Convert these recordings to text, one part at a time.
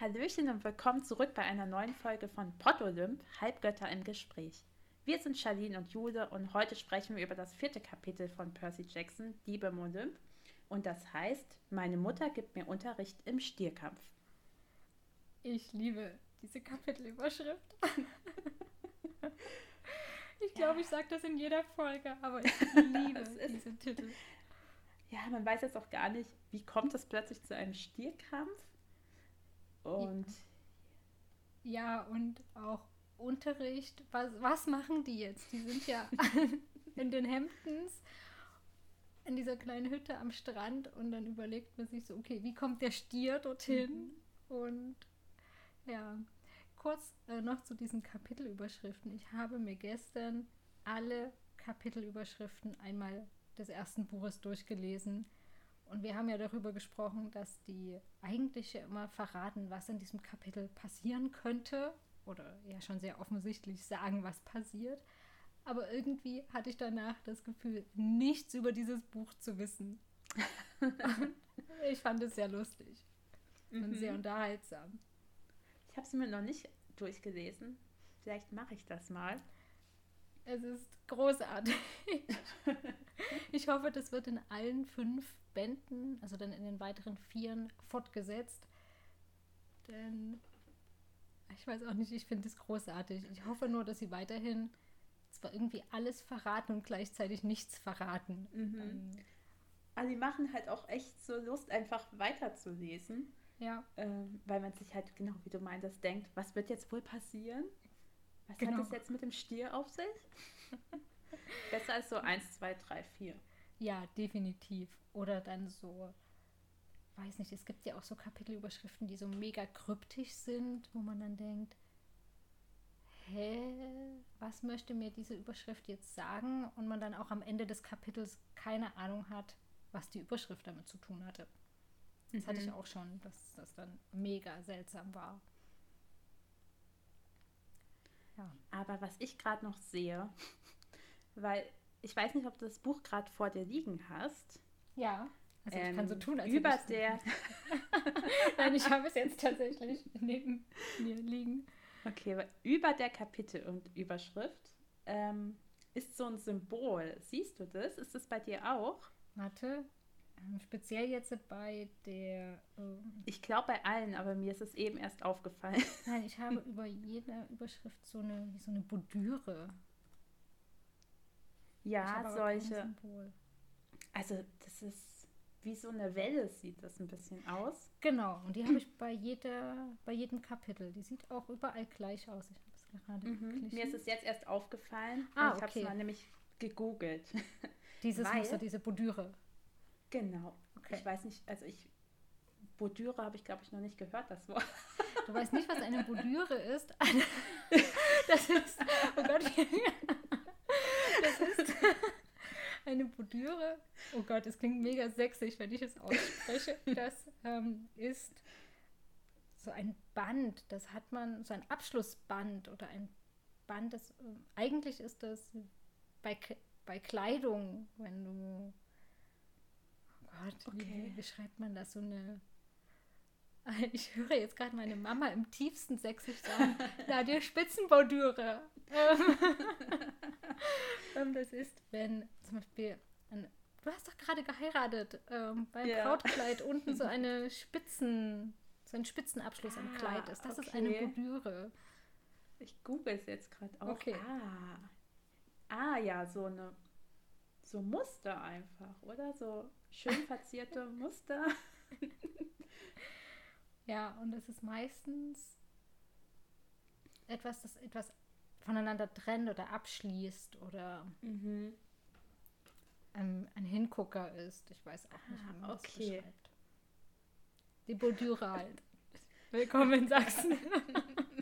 Hallöchen und willkommen zurück bei einer neuen Folge von Pottolymp, Halbgötter im Gespräch. Wir sind Charlene und Jule und heute sprechen wir über das vierte Kapitel von Percy Jackson, Diebe im Olymp. Und das heißt, meine Mutter gibt mir Unterricht im Stierkampf. Ich liebe diese Kapitelüberschrift. ich glaube, ich sage das in jeder Folge, aber ich liebe diese Titel. Ja, man weiß jetzt auch gar nicht, wie kommt es plötzlich zu einem Stierkampf? Und ja, und auch Unterricht. Was, was machen die jetzt? Die sind ja in den Hamptons in dieser kleinen Hütte am Strand und dann überlegt man sich so, okay, wie kommt der Stier dorthin? Mhm. Und ja, kurz äh, noch zu diesen Kapitelüberschriften. Ich habe mir gestern alle Kapitelüberschriften einmal des ersten Buches durchgelesen und wir haben ja darüber gesprochen, dass die eigentlich ja immer verraten, was in diesem Kapitel passieren könnte. Oder ja schon sehr offensichtlich sagen, was passiert. Aber irgendwie hatte ich danach das Gefühl, nichts über dieses Buch zu wissen. ich fand es sehr lustig mhm. und sehr unterhaltsam. Ich habe es mir noch nicht durchgelesen. Vielleicht mache ich das mal. Es ist großartig. ich hoffe, das wird in allen fünf Bänden, also dann in den weiteren Vieren, fortgesetzt. Denn ich weiß auch nicht, ich finde es großartig. Ich hoffe nur, dass sie weiterhin zwar irgendwie alles verraten und gleichzeitig nichts verraten. Mhm. Ähm, also die machen halt auch echt so Lust, einfach weiterzulesen. Ja. Ähm, weil man sich halt, genau wie du meintest, denkt, was wird jetzt wohl passieren? Was genau. hat das jetzt mit dem Stier auf sich? Besser als so 1, 2, 3, 4. Ja, definitiv. Oder dann so, weiß nicht, es gibt ja auch so Kapitelüberschriften, die so mega kryptisch sind, wo man dann denkt, hä, was möchte mir diese Überschrift jetzt sagen? Und man dann auch am Ende des Kapitels keine Ahnung hat, was die Überschrift damit zu tun hatte. Das mhm. hatte ich mhm. auch schon, dass das dann mega seltsam war. Ja. Aber was ich gerade noch sehe, weil ich weiß nicht, ob du das Buch gerade vor dir liegen hast. Ja. Also ich ähm, kann so ähm, tun, als über der. Nein, ich habe es jetzt tatsächlich neben mir liegen. Okay, über der Kapitel und Überschrift ähm, ist so ein Symbol. Siehst du das? Ist das bei dir auch? Warte, speziell jetzt bei der. Ähm, ich glaube bei allen, aber mir ist es eben erst aufgefallen. Nein, ich habe über jede Überschrift so eine, wie so eine Bordüre. Ja, solche. Also, das ist wie so eine Welle, sieht das ein bisschen aus. Genau, und die habe ich bei, jeder, bei jedem Kapitel. Die sieht auch überall gleich aus. Ich habe es gerade mhm. Mir ist es jetzt erst aufgefallen. Ah, ich okay. habe es mal nämlich gegoogelt. Dieses Weil, Muster, diese Bordüre. Genau. Okay. Ich weiß nicht, also ich, Bordüre habe ich glaube ich noch nicht gehört, das Wort. Du weißt nicht, was eine Bordüre ist? Das ist, oh Gott, das ist eine Bordüre. Oh Gott, es klingt mega sexig, wenn ich es ausspreche. Das ähm, ist so ein Band, das hat man, so ein Abschlussband oder ein Band, das äh, eigentlich ist das bei, bei Kleidung, wenn du Gott, okay. wie, wie schreibt man das? So eine. Ich höre jetzt gerade meine Mama im tiefsten Sächsisch sagen, na, die Spitzenbordüre. Das ist, wenn zum Beispiel, ein, du hast doch gerade geheiratet, ähm, beim ja. Brautkleid unten so eine Spitzen, so ein Spitzenabschluss ah, am Kleid ist. Das okay. ist eine Bordüre. Ich google es jetzt gerade auch. Okay. Ah. ah, ja, so eine so Muster einfach, oder? So schön verzierte Muster. ja, und es ist meistens etwas, das etwas voneinander trennt oder abschließt oder mhm. ein, ein, Hingucker ist. Ich weiß auch nicht, wie man okay. das beschreibt. Die Bordüre halt. Willkommen in Sachsen.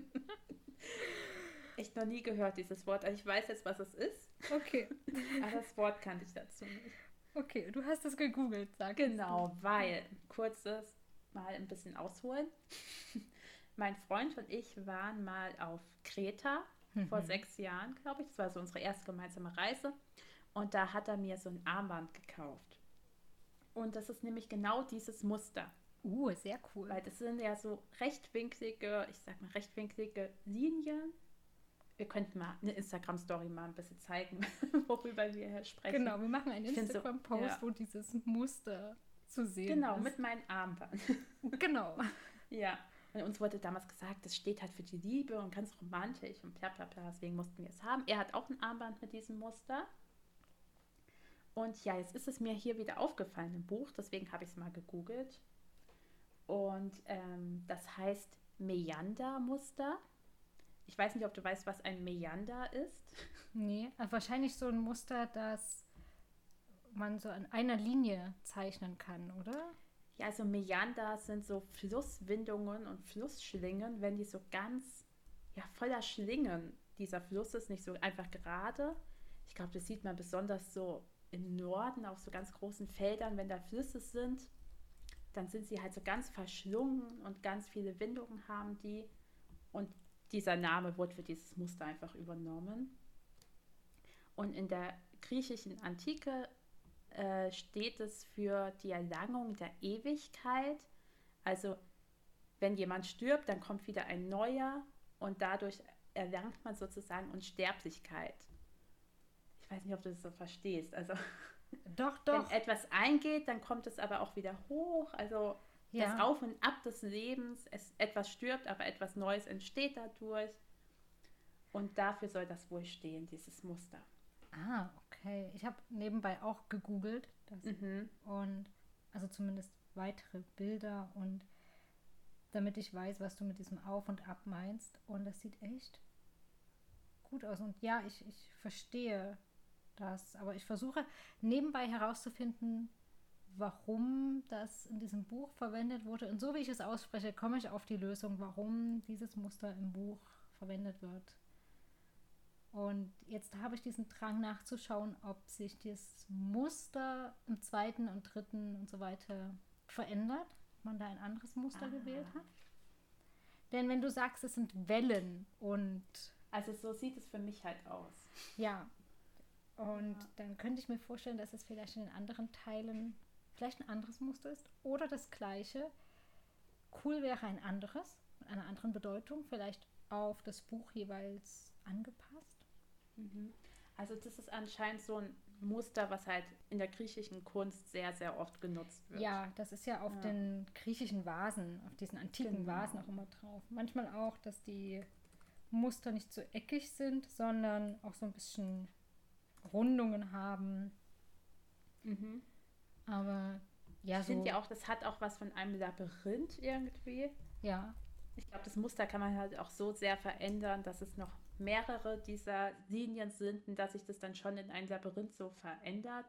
Echt noch nie gehört, dieses Wort. Also ich weiß jetzt, was es ist. Okay. Aber das Wort kannte ich dazu nicht. Okay, du hast es gegoogelt, sag Genau, du. weil, kurzes mal ein bisschen ausholen. mein Freund und ich waren mal auf Kreta mhm. vor sechs Jahren, glaube ich. Das war so unsere erste gemeinsame Reise. Und da hat er mir so ein Armband gekauft. Und das ist nämlich genau dieses Muster. Uh, sehr cool. Weil das sind ja so rechtwinklige, ich sag mal rechtwinklige Linien. Wir könnten mal eine Instagram-Story mal ein bisschen zeigen, worüber wir hier sprechen. Genau, wir machen einen so- Instagram-Post, ja. wo dieses Muster zu sehen Genau, ist. mit meinem Armband. Genau. ja. Und uns wurde damals gesagt, das steht halt für die Liebe und ganz romantisch und bla bla bla. Deswegen mussten wir es haben. Er hat auch ein Armband mit diesem Muster. Und ja, jetzt ist es mir hier wieder aufgefallen im Buch, deswegen habe ich es mal gegoogelt. Und ähm, das heißt Meander-Muster. Ich weiß nicht, ob du weißt, was ein Meander ist. Nee, also wahrscheinlich so ein Muster, das man so an einer Linie zeichnen kann, oder? Ja, also Meander sind so Flusswindungen und Flussschlingen, wenn die so ganz, ja, voller Schlingen. Dieser Fluss ist nicht so einfach gerade. Ich glaube, das sieht man besonders so im Norden auf so ganz großen Feldern, wenn da Flüsse sind. Dann sind sie halt so ganz verschlungen und ganz viele Windungen haben die. Und dieser Name wurde für dieses Muster einfach übernommen. Und in der griechischen Antike äh, steht es für die Erlangung der Ewigkeit. Also wenn jemand stirbt, dann kommt wieder ein neuer und dadurch erlangt man sozusagen Unsterblichkeit. Ich weiß nicht, ob du das so verstehst. Also Doch, doch. wenn etwas eingeht, dann kommt es aber auch wieder hoch. Also das Ja. Auf und Ab des Lebens. Es, etwas stirbt, aber etwas Neues entsteht dadurch. Und dafür soll das wohl stehen, dieses Muster. Ah, okay. Ich habe nebenbei auch gegoogelt das Mhm. und also zumindest weitere Bilder und damit ich weiß, was du mit diesem Auf und Ab meinst. Und das sieht echt gut aus. Und ja, ich, ich verstehe das, aber ich versuche nebenbei herauszufinden, warum das in diesem Buch verwendet wurde. Und so wie ich es ausspreche, komme ich auf die Lösung, warum dieses Muster im Buch verwendet wird. Und jetzt habe ich diesen Drang nachzuschauen, ob sich das Muster im zweiten und dritten und so weiter verändert, ob man da ein anderes Muster Ah. gewählt hat. Denn wenn du sagst, es sind Wellen und Also so sieht es für mich halt aus. ja, und Ja. dann könnte ich mir vorstellen, dass es vielleicht in den anderen Teilen vielleicht ein anderes Muster ist oder das gleiche. Cool wäre ein anderes, mit einer anderen Bedeutung, vielleicht auf das Buch jeweils angepasst. Mhm. Also das ist anscheinend so ein Muster, was halt in der griechischen Kunst sehr, sehr oft genutzt wird. Ja, das ist ja auf Ja. den griechischen Vasen, auf diesen antiken Genau. Vasen auch immer drauf. Manchmal auch, dass die Muster nicht so eckig sind, sondern auch so ein bisschen Rundungen haben. Mhm. Aber ja, Ich so. finde ja auch, das hat auch was von einem Labyrinth irgendwie. ja, Ich glaube, das Muster kann man halt auch so sehr verändern, dass es noch mehrere dieser Linien sind und dass sich das dann schon in ein Labyrinth so verändert.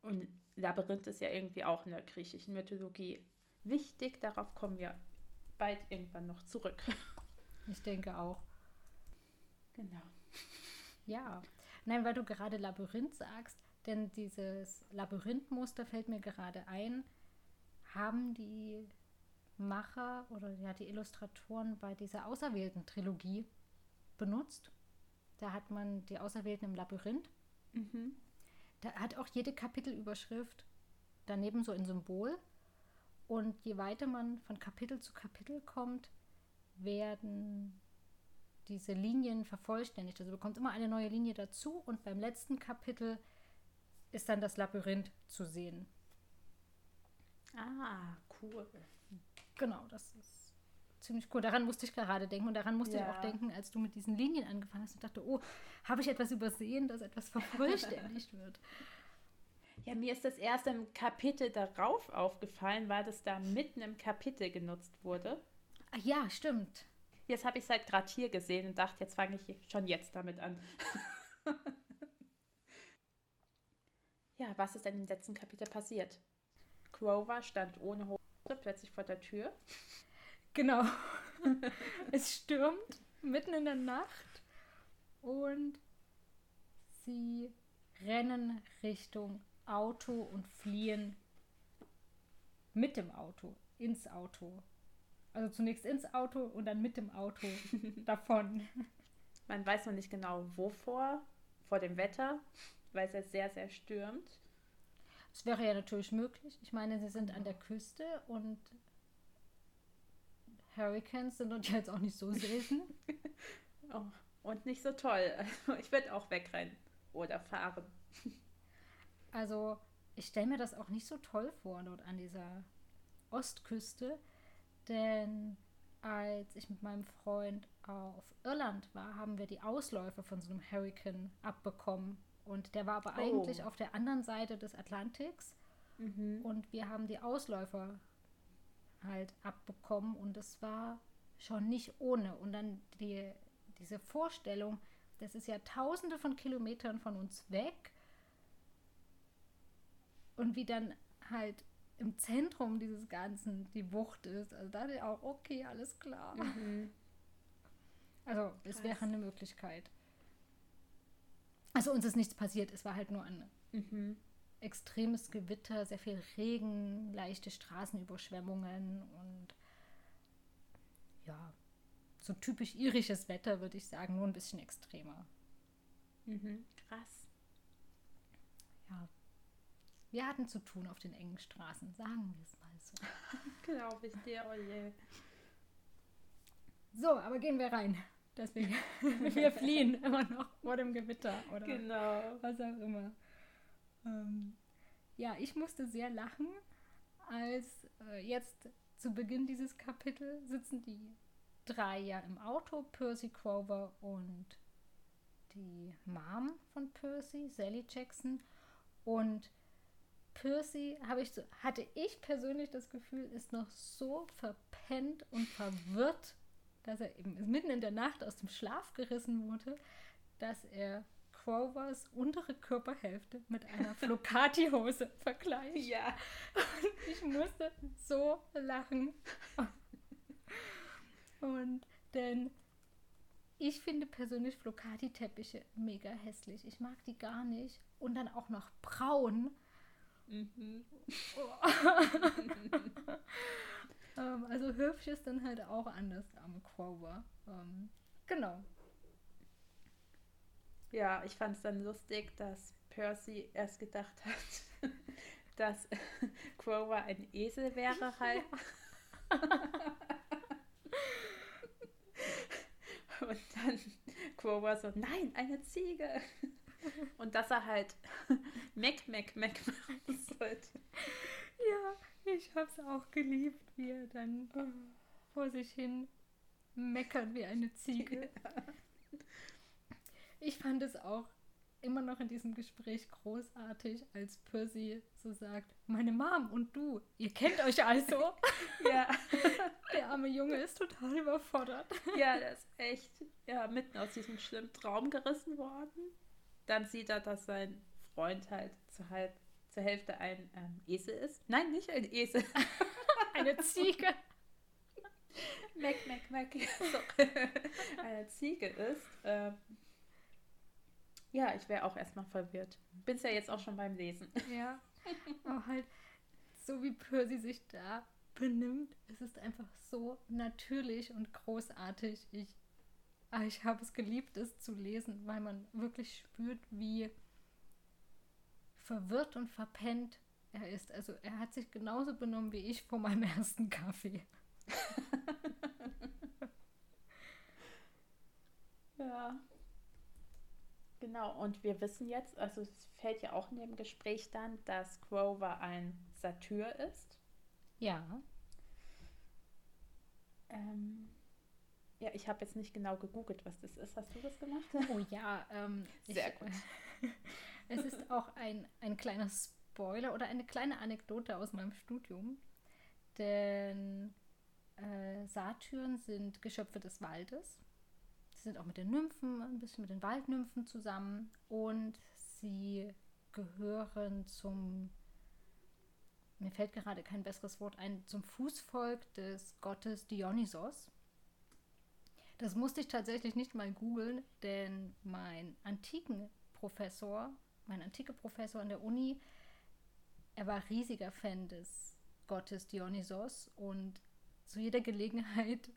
Und Labyrinth ist ja irgendwie auch in der griechischen Mythologie wichtig. Darauf kommen wir bald irgendwann noch zurück. ich denke auch. genau. Ja. Nein, weil du gerade Labyrinth sagst, denn dieses Labyrinthmuster fällt mir gerade ein, haben die Macher oder ja die Illustratoren bei dieser auserwählten Trilogie benutzt. Da hat man die Auserwählten im Labyrinth. Mhm. Da hat auch jede Kapitelüberschrift daneben so ein Symbol. Und je weiter man von Kapitel zu Kapitel kommt, werden diese Linien vervollständigt. Also bekommt immer eine neue Linie dazu und beim letzten Kapitel ist dann das Labyrinth zu sehen. Ah, cool. Genau, das ist ziemlich cool. Daran musste ich gerade denken und daran musste ich Ja. auch denken, als du mit diesen Linien angefangen hast und dachte, oh, habe ich etwas übersehen, dass etwas vervollständigt wird. Ja, mir ist das erst im Kapitel darauf aufgefallen, weil das da mitten im Kapitel genutzt wurde. Ah, ja, stimmt. Jetzt habe ich es halt gerade hier gesehen und dachte, jetzt fange ich schon jetzt damit an. ja, was ist denn im letzten Kapitel passiert? Grover stand ohne Hose plötzlich vor der Tür. Genau. es stürmt mitten in der Nacht und sie rennen Richtung Auto und fliehen mit dem Auto, ins Auto. Also zunächst ins Auto und dann mit dem Auto davon. Man weiß noch nicht genau wovor, vor dem Wetter, weil es ja sehr, sehr stürmt. es wäre ja natürlich möglich. Ich meine, sie sind an der Küste und Hurricanes sind uns jetzt auch nicht so selten. oh, und nicht so toll. Also ich würde auch wegrennen oder fahren. Also ich stelle mir das auch nicht so toll vor dort an dieser Ostküste, denn als ich mit meinem Freund auf Irland war, haben wir die Ausläufer von so einem Hurricane abbekommen. Und der war aber oh. eigentlich auf der anderen Seite des Atlantiks. Mhm. Und wir haben die Ausläufer halt abbekommen. Und es war schon nicht ohne. Und dann die, diese Vorstellung, das ist ja tausende von Kilometern von uns weg. Und wie dann halt im Zentrum dieses Ganzen die Wucht ist. Also da ist auch, okay, alles klar. Mhm. Also es wäre eine Möglichkeit. Also uns ist nichts passiert, es war halt nur ein mhm. extremes Gewitter, sehr viel Regen, leichte Straßenüberschwemmungen und ja, so typisch irisches Wetter, würde ich sagen, nur ein bisschen extremer. Mhm. Krass. Ja, wir hatten zu tun auf den engen Straßen, sagen wir es mal so. Glaube ich dir, oh je. So, aber gehen wir rein. Deswegen, wir fliehen immer noch vor dem Gewitter oder genau. was auch immer. Ähm, ja, ich musste sehr lachen, als äh, jetzt zu Beginn dieses Kapitels sitzen die drei ja im Auto, Percy Grover und die Mom von Percy, Sally Jackson. Und Percy habe ich so, hatte ich persönlich das Gefühl, ist noch so verpennt und verwirrt, dass er eben mitten in der Nacht aus dem Schlaf gerissen wurde, dass er Crovers untere Körperhälfte mit einer Flocati-Hose vergleicht. Ja. Und ich musste so lachen. Und denn ich finde persönlich Flocati-Teppiche mega hässlich. Ich mag die gar nicht. Und dann auch noch braun. Mhm. ähm, also hübsch ist dann halt auch anders am Quover. Ähm, genau. Ja, ich fand es dann lustig, dass Percy erst gedacht hat, dass Quover ein Esel wäre halt. Und dann Quover so, nein, eine Ziege. Und dass er halt Mac, Mac, Mac machen sollte. Ja, ich hab's auch geliebt, wie er dann vor sich hin meckert wie eine Ziege. Ja. Ich fand es auch immer noch in diesem Gespräch großartig, als Percy so sagt, meine Mom und du, ihr kennt euch also. ja. Der arme Junge ist total überfordert. Ja, der ist echt ja, mitten aus diesem schlimmen Traum gerissen worden dann sieht er, dass sein Freund halt zur, halb, zur Hälfte ein ähm, Esel ist. Nein, nicht ein Esel. Eine Ziege. Mac, Mac, Mac. Eine Ziege ist. Ähm, ja, ich wäre auch erstmal verwirrt. Bin es ja jetzt auch schon beim Lesen. Ja. Aber halt, so wie Percy sich da benimmt, es ist einfach so natürlich und großartig. Ich ah, ich habe es geliebt, es zu lesen, weil man wirklich spürt, wie verwirrt und verpennt er ist. Also er hat sich genauso benommen wie ich vor meinem ersten Kaffee. ja. Genau, und wir wissen jetzt, also es fällt ja auch in dem Gespräch dann, dass Grover ein Satyr ist. Ja. Ähm, ja, ich habe jetzt nicht genau gegoogelt, was das ist. Hast du das gemacht? Oh ja, ähm, sehr ich, gut. es ist auch ein, ein kleiner Spoiler oder eine kleine Anekdote aus meinem Studium. Denn äh, Satyren sind Geschöpfe des Waldes. Sie sind auch mit den Nymphen, ein bisschen mit den Waldnymphen zusammen. Und sie gehören zum, mir fällt gerade kein besseres Wort ein, zum Fußvolk des Gottes Dionysos. Das musste ich tatsächlich nicht mal googeln, denn mein antiken Professor, mein antike Professor an der Uni, er war riesiger Fan des Gottes Dionysos und zu jeder Gelegenheit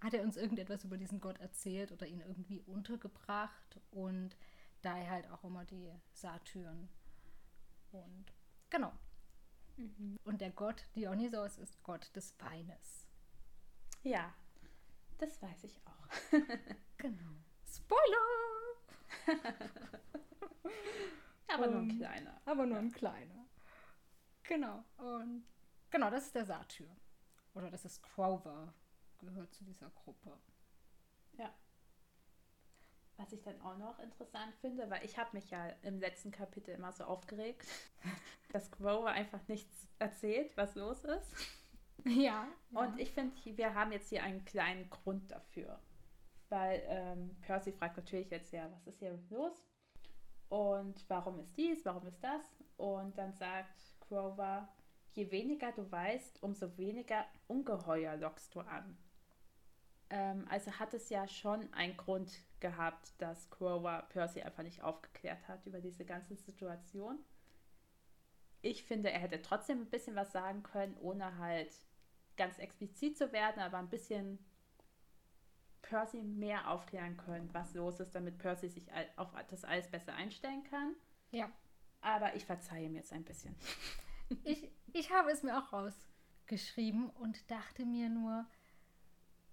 hat er uns irgendetwas über diesen Gott erzählt oder ihn irgendwie untergebracht und daher halt auch immer die Satyren. Und Genau. Mhm. Und der Gott Dionysos ist Gott des Weines. Ja, das weiß ich auch. genau. Spoiler! aber um, nur ein kleiner. Aber nur ein kleiner. Genau. Und genau, das ist der Satyr. Oder das ist Crover, gehört zu dieser Gruppe. Ja. Was ich dann auch noch interessant finde, weil ich habe mich ja im letzten Kapitel immer so aufgeregt, dass Grover einfach nichts erzählt, was los ist. Ja. Und ja. ich finde, wir haben jetzt hier einen kleinen Grund dafür. Weil ähm, Percy fragt natürlich jetzt ja, was ist hier los? Und warum ist dies, warum ist das? Und dann sagt Grover, je weniger du weißt, umso weniger Ungeheuer lockst du an. Ähm, also hat es ja schon einen Grund gehabt, dass Grover Percy einfach nicht aufgeklärt hat über diese ganze Situation. Ich finde, er hätte trotzdem ein bisschen was sagen können, ohne halt ganz explizit zu werden, aber ein bisschen Percy mehr aufklären können, was los ist, damit Percy sich auf das alles besser einstellen kann. Ja. Aber ich verzeihe ihm jetzt ein bisschen. Ich, ich habe es mir auch rausgeschrieben und dachte mir nur,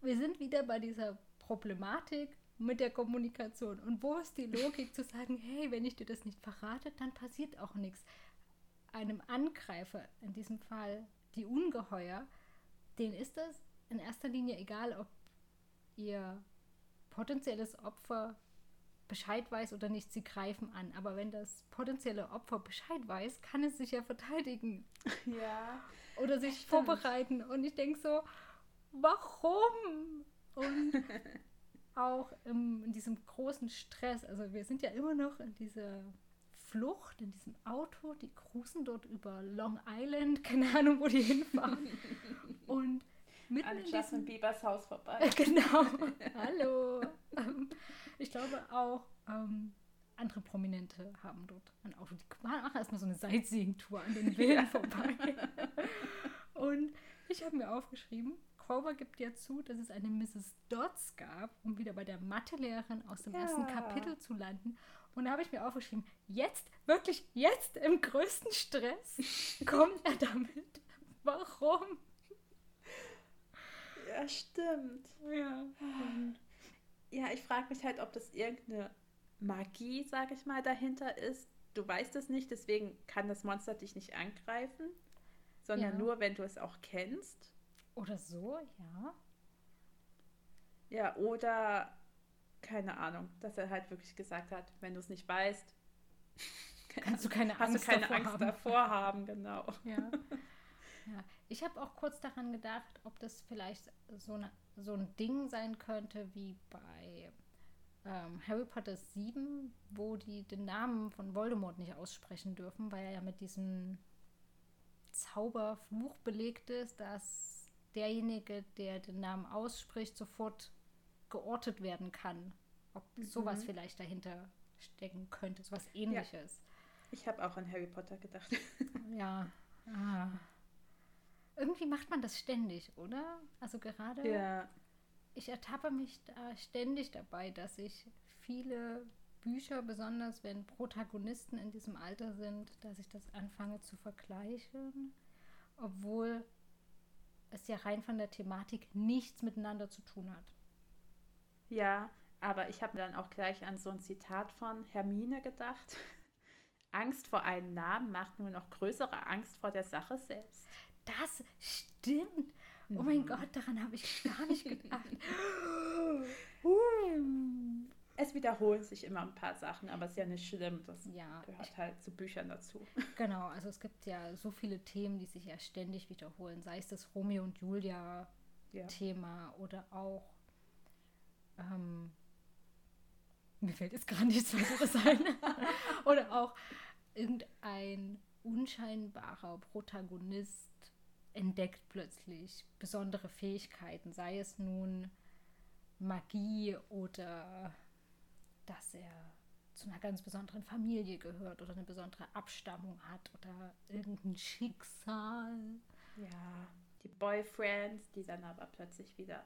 wir sind wieder bei dieser Problematik mit der Kommunikation. Und wo ist die Logik zu sagen, hey, wenn ich dir das nicht verrate, dann passiert auch nichts. Einem Angreifer, in diesem Fall die Ungeheuer, denen ist das in erster Linie egal, ob ihr potenzielles Opfer Bescheid weiß oder nicht, sie greifen an. Aber wenn das potenzielle Opfer Bescheid weiß, kann es sich ja verteidigen. Ja. Oder sich vorbereiten. Und ich denke so, warum? Und auch im, in diesem großen Stress, also wir sind ja immer noch in dieser Flucht, in diesem Auto, die cruisen dort über Long Island, keine Ahnung, wo die hinfahren. Und mitten An in Justin Biebers Haus vorbei. Genau. Hallo. Ähm, ich glaube auch ähm, andere Prominente haben dort ein Auto. Die machen erstmal so eine Sightseeing-Tour an den Villen vorbei. Und ich habe mir aufgeschrieben, Grover gibt ja zu, dass es eine Mrs. Dodds gab, um wieder bei der Mathelehrerin aus dem ja. ersten Kapitel zu landen. Und da habe ich mir aufgeschrieben, jetzt, wirklich jetzt im größten Stress kommt er damit. Warum? Ja, stimmt. Ja. ja, ich frage mich halt, ob das irgendeine Magie, sage ich mal, dahinter ist. Du weißt es nicht, deswegen kann das Monster dich nicht angreifen, sondern ja. nur, wenn du es auch kennst. Oder so, ja. Ja, oder keine Ahnung, dass er halt wirklich gesagt hat, wenn du es nicht weißt, kannst du keine Angst, du keine davor, Angst haben. davor haben. Genau. Ja. ja. Ich habe auch kurz daran gedacht, ob das vielleicht so, eine, so ein Ding sein könnte wie bei ähm, Harry Potter 7, wo die den Namen von Voldemort nicht aussprechen dürfen, weil er ja mit diesem Zauberfluch belegt ist, dass derjenige, der den Namen ausspricht, sofort geortet werden kann. Ob mhm. sowas vielleicht dahinter stecken könnte, sowas ähnliches. Ja. Ich habe auch an Harry Potter gedacht. ja. Ah. Irgendwie macht man das ständig, oder? Also gerade. Ja. Ich ertappe mich da ständig dabei, dass ich viele Bücher, besonders wenn Protagonisten in diesem Alter sind, dass ich das anfange zu vergleichen, obwohl es ja rein von der Thematik nichts miteinander zu tun hat. Ja, aber ich habe dann auch gleich an so ein Zitat von Hermine gedacht. Angst vor einem Namen macht nur noch größere Angst vor der Sache selbst. Das stimmt. Oh mein. Gott, daran habe ich gar nicht gedacht. uh es wiederholen sich immer ein paar Sachen, aber es ist ja nicht schlimm. Das ja, gehört halt zu Büchern dazu. Genau, also es gibt ja so viele Themen, die sich ja ständig wiederholen. Sei es das Romeo und Julia ja. Thema oder auch ähm, mir fällt jetzt gar nichts weiteres ein. oder auch irgendein unscheinbarer Protagonist entdeckt plötzlich besondere Fähigkeiten, sei es nun Magie oder dass er zu einer ganz besonderen Familie gehört oder eine besondere Abstammung hat oder irgendein Schicksal. Ja, die Boyfriends, die dann aber plötzlich wieder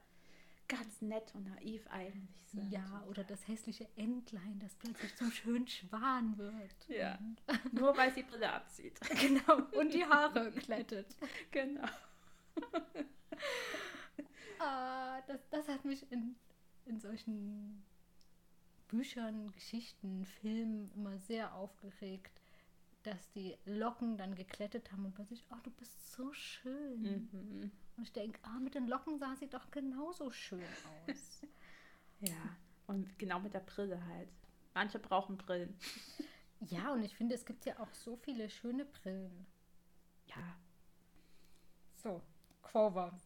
ganz nett und naiv eigentlich sind. Ja, oder das hässliche Entlein, das plötzlich zum schönen Schwan wird. Ja. Nur weil sie Brille abzieht. Genau. Und die Haare glättet. Genau. ah, das, das hat mich in, in solchen Büchern, Geschichten, Filmen immer sehr aufgeregt, dass die Locken dann geklettet haben und plötzlich, oh, du bist so schön. Mhm. Und ich denke, ah, mit den Locken sah sie doch genauso schön aus. Ja, und genau mit der Brille halt. Manche brauchen Brillen. Ja, und ich finde, es gibt ja auch so viele schöne Brillen. Ja. So, Quover,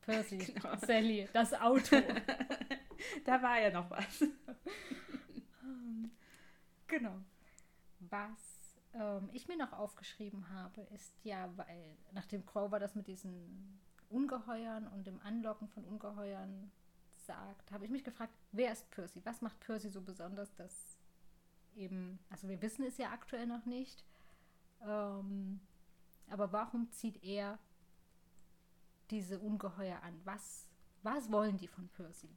Percy, Genau. Sally, das Auto. Da war ja noch was. Genau. Was ähm, ich mir noch aufgeschrieben habe, ist ja, weil nachdem Crower das mit diesen Ungeheuern und dem Anlocken von Ungeheuern sagt, habe ich mich gefragt, wer ist Percy? Was macht Percy so besonders, dass eben, also wir wissen es ja aktuell noch nicht, ähm, aber warum zieht er diese Ungeheuer an? Was, was wollen die von Percy?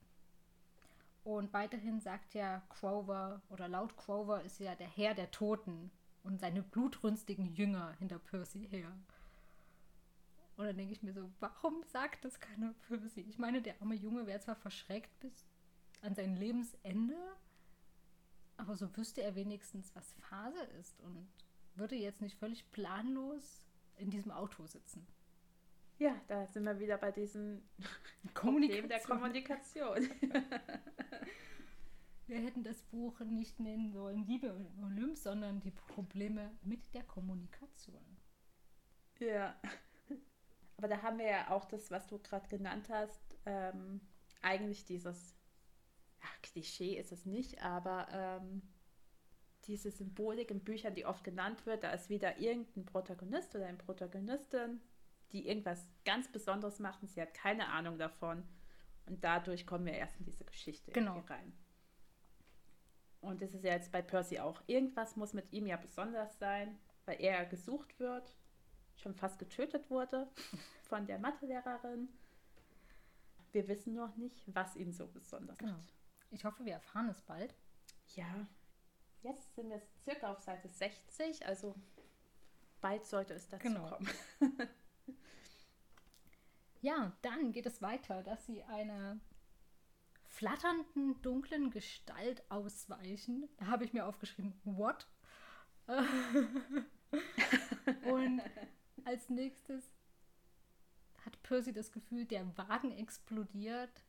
Und weiterhin sagt ja Crover, oder laut Crover ist ja der Herr der Toten und seine blutrünstigen Jünger hinter Percy her. Und dann denke ich mir so, warum sagt das keiner Percy? Ich meine, der arme Junge wäre zwar verschreckt bis an sein Lebensende, aber so wüsste er wenigstens, was Phase ist und würde jetzt nicht völlig planlos in diesem Auto sitzen. Ja, da sind wir wieder bei diesem Problem der Kommunikation. Wir hätten das Buch nicht nennen sollen Liebe im Olymp, sondern die Probleme mit der Kommunikation. Ja. Aber da haben wir ja auch das, was du gerade genannt hast, ähm, eigentlich dieses, ach, Klischee ist es nicht, aber ähm, diese Symbolik in Büchern, die oft genannt wird, da ist wieder irgendein Protagonist oder eine Protagonistin, die irgendwas ganz Besonderes macht und sie hat keine Ahnung davon. Und dadurch kommen wir erst in diese Geschichte Genau. rein. Und das ist ja jetzt bei Percy auch. Irgendwas muss mit ihm ja besonders sein, weil er gesucht wird, schon fast getötet wurde von der Mathelehrerin. Wir wissen noch nicht, was ihn so besonders Genau. macht. Ich hoffe, wir erfahren es bald. Ja, jetzt sind wir circa auf Seite 60, also bald sollte es dazu Genau. kommen. Ja, dann geht es weiter, dass sie einer flatternden, dunklen Gestalt ausweichen. Da habe ich mir aufgeschrieben, what? Und als nächstes hat Percy das Gefühl, der Wagen explodiert.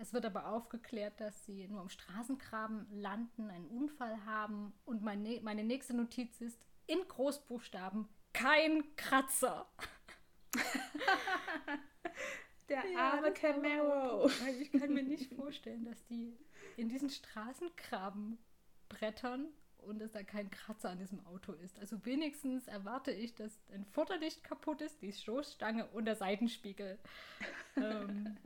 Es wird aber aufgeklärt, dass sie nur am Straßengraben landen, einen Unfall haben. Und meine, meine nächste Notiz ist in Großbuchstaben kein Kratzer. Der Ja, arme Camaro. Ich kann mir nicht vorstellen, dass die in diesen Straßengraben brettern und dass da kein Kratzer an diesem Auto ist. Also wenigstens erwarte ich, dass ein Vorderlicht kaputt ist, die Stoßstange und der Seitenspiegel. ähm,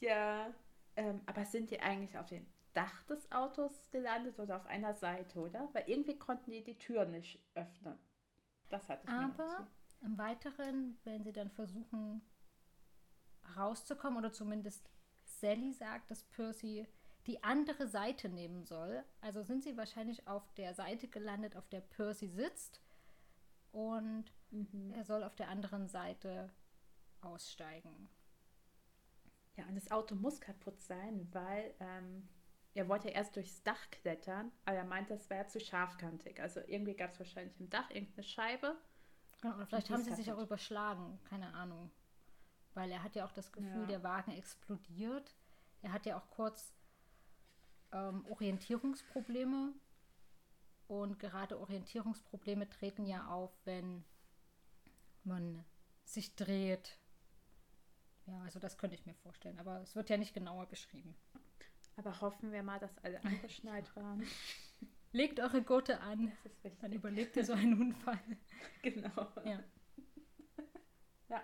Ja, ähm, aber sind die eigentlich auf dem Dach des Autos gelandet oder auf einer Seite, oder? Weil irgendwie konnten die die Tür nicht öffnen. Das hatte ich aber im Weiteren, wenn sie dann versuchen rauszukommen oder zumindest Sally sagt, dass Percy die andere Seite nehmen soll. Also sind sie wahrscheinlich auf der Seite gelandet, auf der Percy sitzt und Mhm. er soll auf der anderen Seite aussteigen. Ja, und das Auto muss kaputt sein, weil ähm, er wollte erst durchs Dach klettern, aber er meinte, es wäre zu scharfkantig. Also irgendwie gab es wahrscheinlich im Dach irgendeine Scheibe. Genau, oder vielleicht haben sie sich auch kaputt. überschlagen, keine Ahnung. Weil er hat ja auch das Gefühl, Ja. der Wagen explodiert. Er hat ja auch kurz ähm, Orientierungsprobleme. Und gerade Orientierungsprobleme treten ja auf, wenn man sich dreht. Ja, also das könnte ich mir vorstellen. Aber es wird ja nicht genauer beschrieben. Aber hoffen wir mal, dass alle angeschnallt waren. Legt eure Gurte an, dann überlebt ihr so einen Unfall. Genau. Ja. Ja,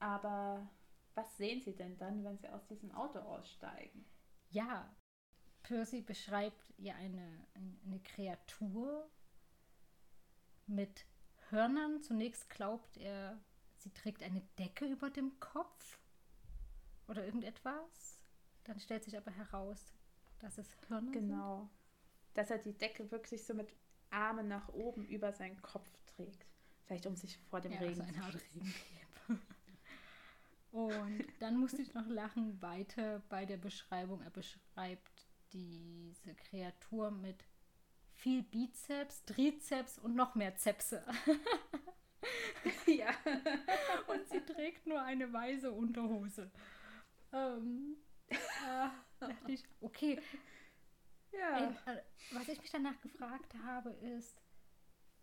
aber was sehen Sie denn dann, wenn Sie aus diesem Auto aussteigen? Ja, Percy beschreibt ja eine, ein- eine Kreatur mit Hörnern. Zunächst glaubt er, sie trägt eine Decke über dem Kopf. oder irgendetwas. Dann stellt sich aber heraus, dass es Hörner Genau. Sind. Dass er die Decke wirklich so mit Armen nach oben über seinen Kopf trägt. Vielleicht um sich vor dem ja, Regen zu schützen. Und dann musste ich noch lachen weiter bei der Beschreibung. Er beschreibt diese Kreatur mit viel Bizeps, Trizeps und noch mehr Zepse. ja. und sie trägt nur eine weiße Unterhose. Ähm, äh, dachte ich, okay. Ja. Äh, was ich mich danach gefragt habe, ist,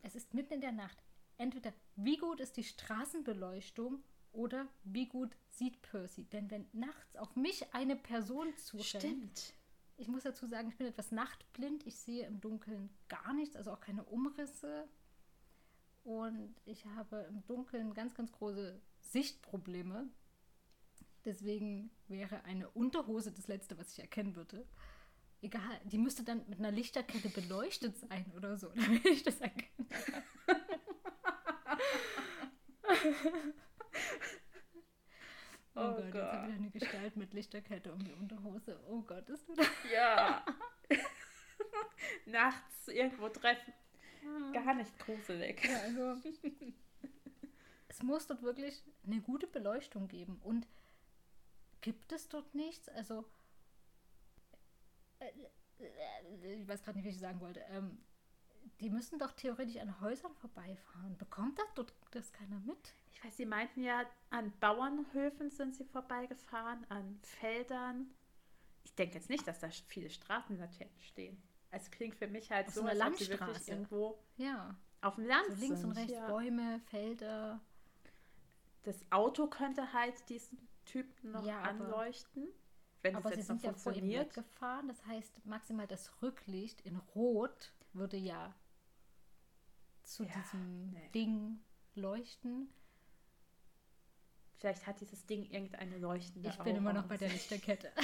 es ist mitten in der Nacht. Entweder wie gut ist die Straßenbeleuchtung oder wie gut sieht Percy? Denn wenn nachts auf mich eine Person zurennt. Stimmt. Ich muss dazu sagen, ich bin etwas nachtblind. Ich sehe im Dunkeln gar nichts, also auch keine Umrisse. Und ich habe im Dunkeln ganz, ganz große Sichtprobleme. Deswegen wäre eine Unterhose das Letzte, was ich erkennen würde. Egal, die müsste dann mit einer Lichterkette beleuchtet sein oder so, damit ich das erkenne. Oh, oh, Gott, Gott, jetzt habe ich eine Gestalt mit Lichterkette um die Unterhose. Oh Gott, ist du da? Ja. Nachts irgendwo treffen. Gar nicht gruselig. Ja, also. es muss dort wirklich eine gute Beleuchtung geben. Und gibt es dort nichts? Also. Ich weiß gerade nicht, wie ich sagen wollte. Ähm, die müssen doch theoretisch an Häusern vorbeifahren. Bekommt das dort das keiner mit? Ich weiß, sie meinten ja, an Bauernhöfen sind sie vorbeigefahren, an Feldern. Ich denke jetzt nicht, dass da viele Straßenlaternen stehen. Es klingt für mich halt auf so, eine Landstraße. irgendwo ja. auf dem Land so links sind. und rechts ja. Bäume, Felder. Das Auto könnte halt diesen Typen noch ja, anleuchten. Wenn aber sie sind ja vor ihm weggefahren. Das heißt, maximal das Rücklicht in Rot würde ja zu ja, diesem nee. Ding leuchten. Vielleicht hat dieses Ding irgendeine leuchtende Ich bin immer noch bei der Lichterkette.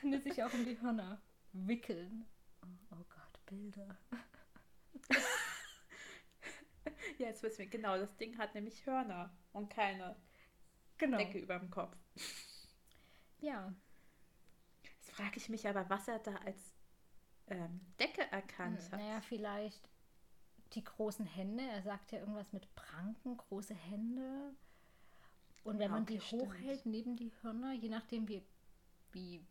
Kann es sich auch um die Hörner wickeln. Oh, oh Gott, Bilder. ja, jetzt wissen wir, genau, das Ding hat nämlich Hörner und keine genau. Decke über dem Kopf. Ja. Jetzt frage ich mich aber, was er da als ähm, Decke erkannt hm, hat. Naja, vielleicht die großen Hände. Er sagt ja irgendwas mit Pranken, große Hände. Und wenn man okay, die stimmt. hochhält neben die Hörner, je nachdem wie, wie,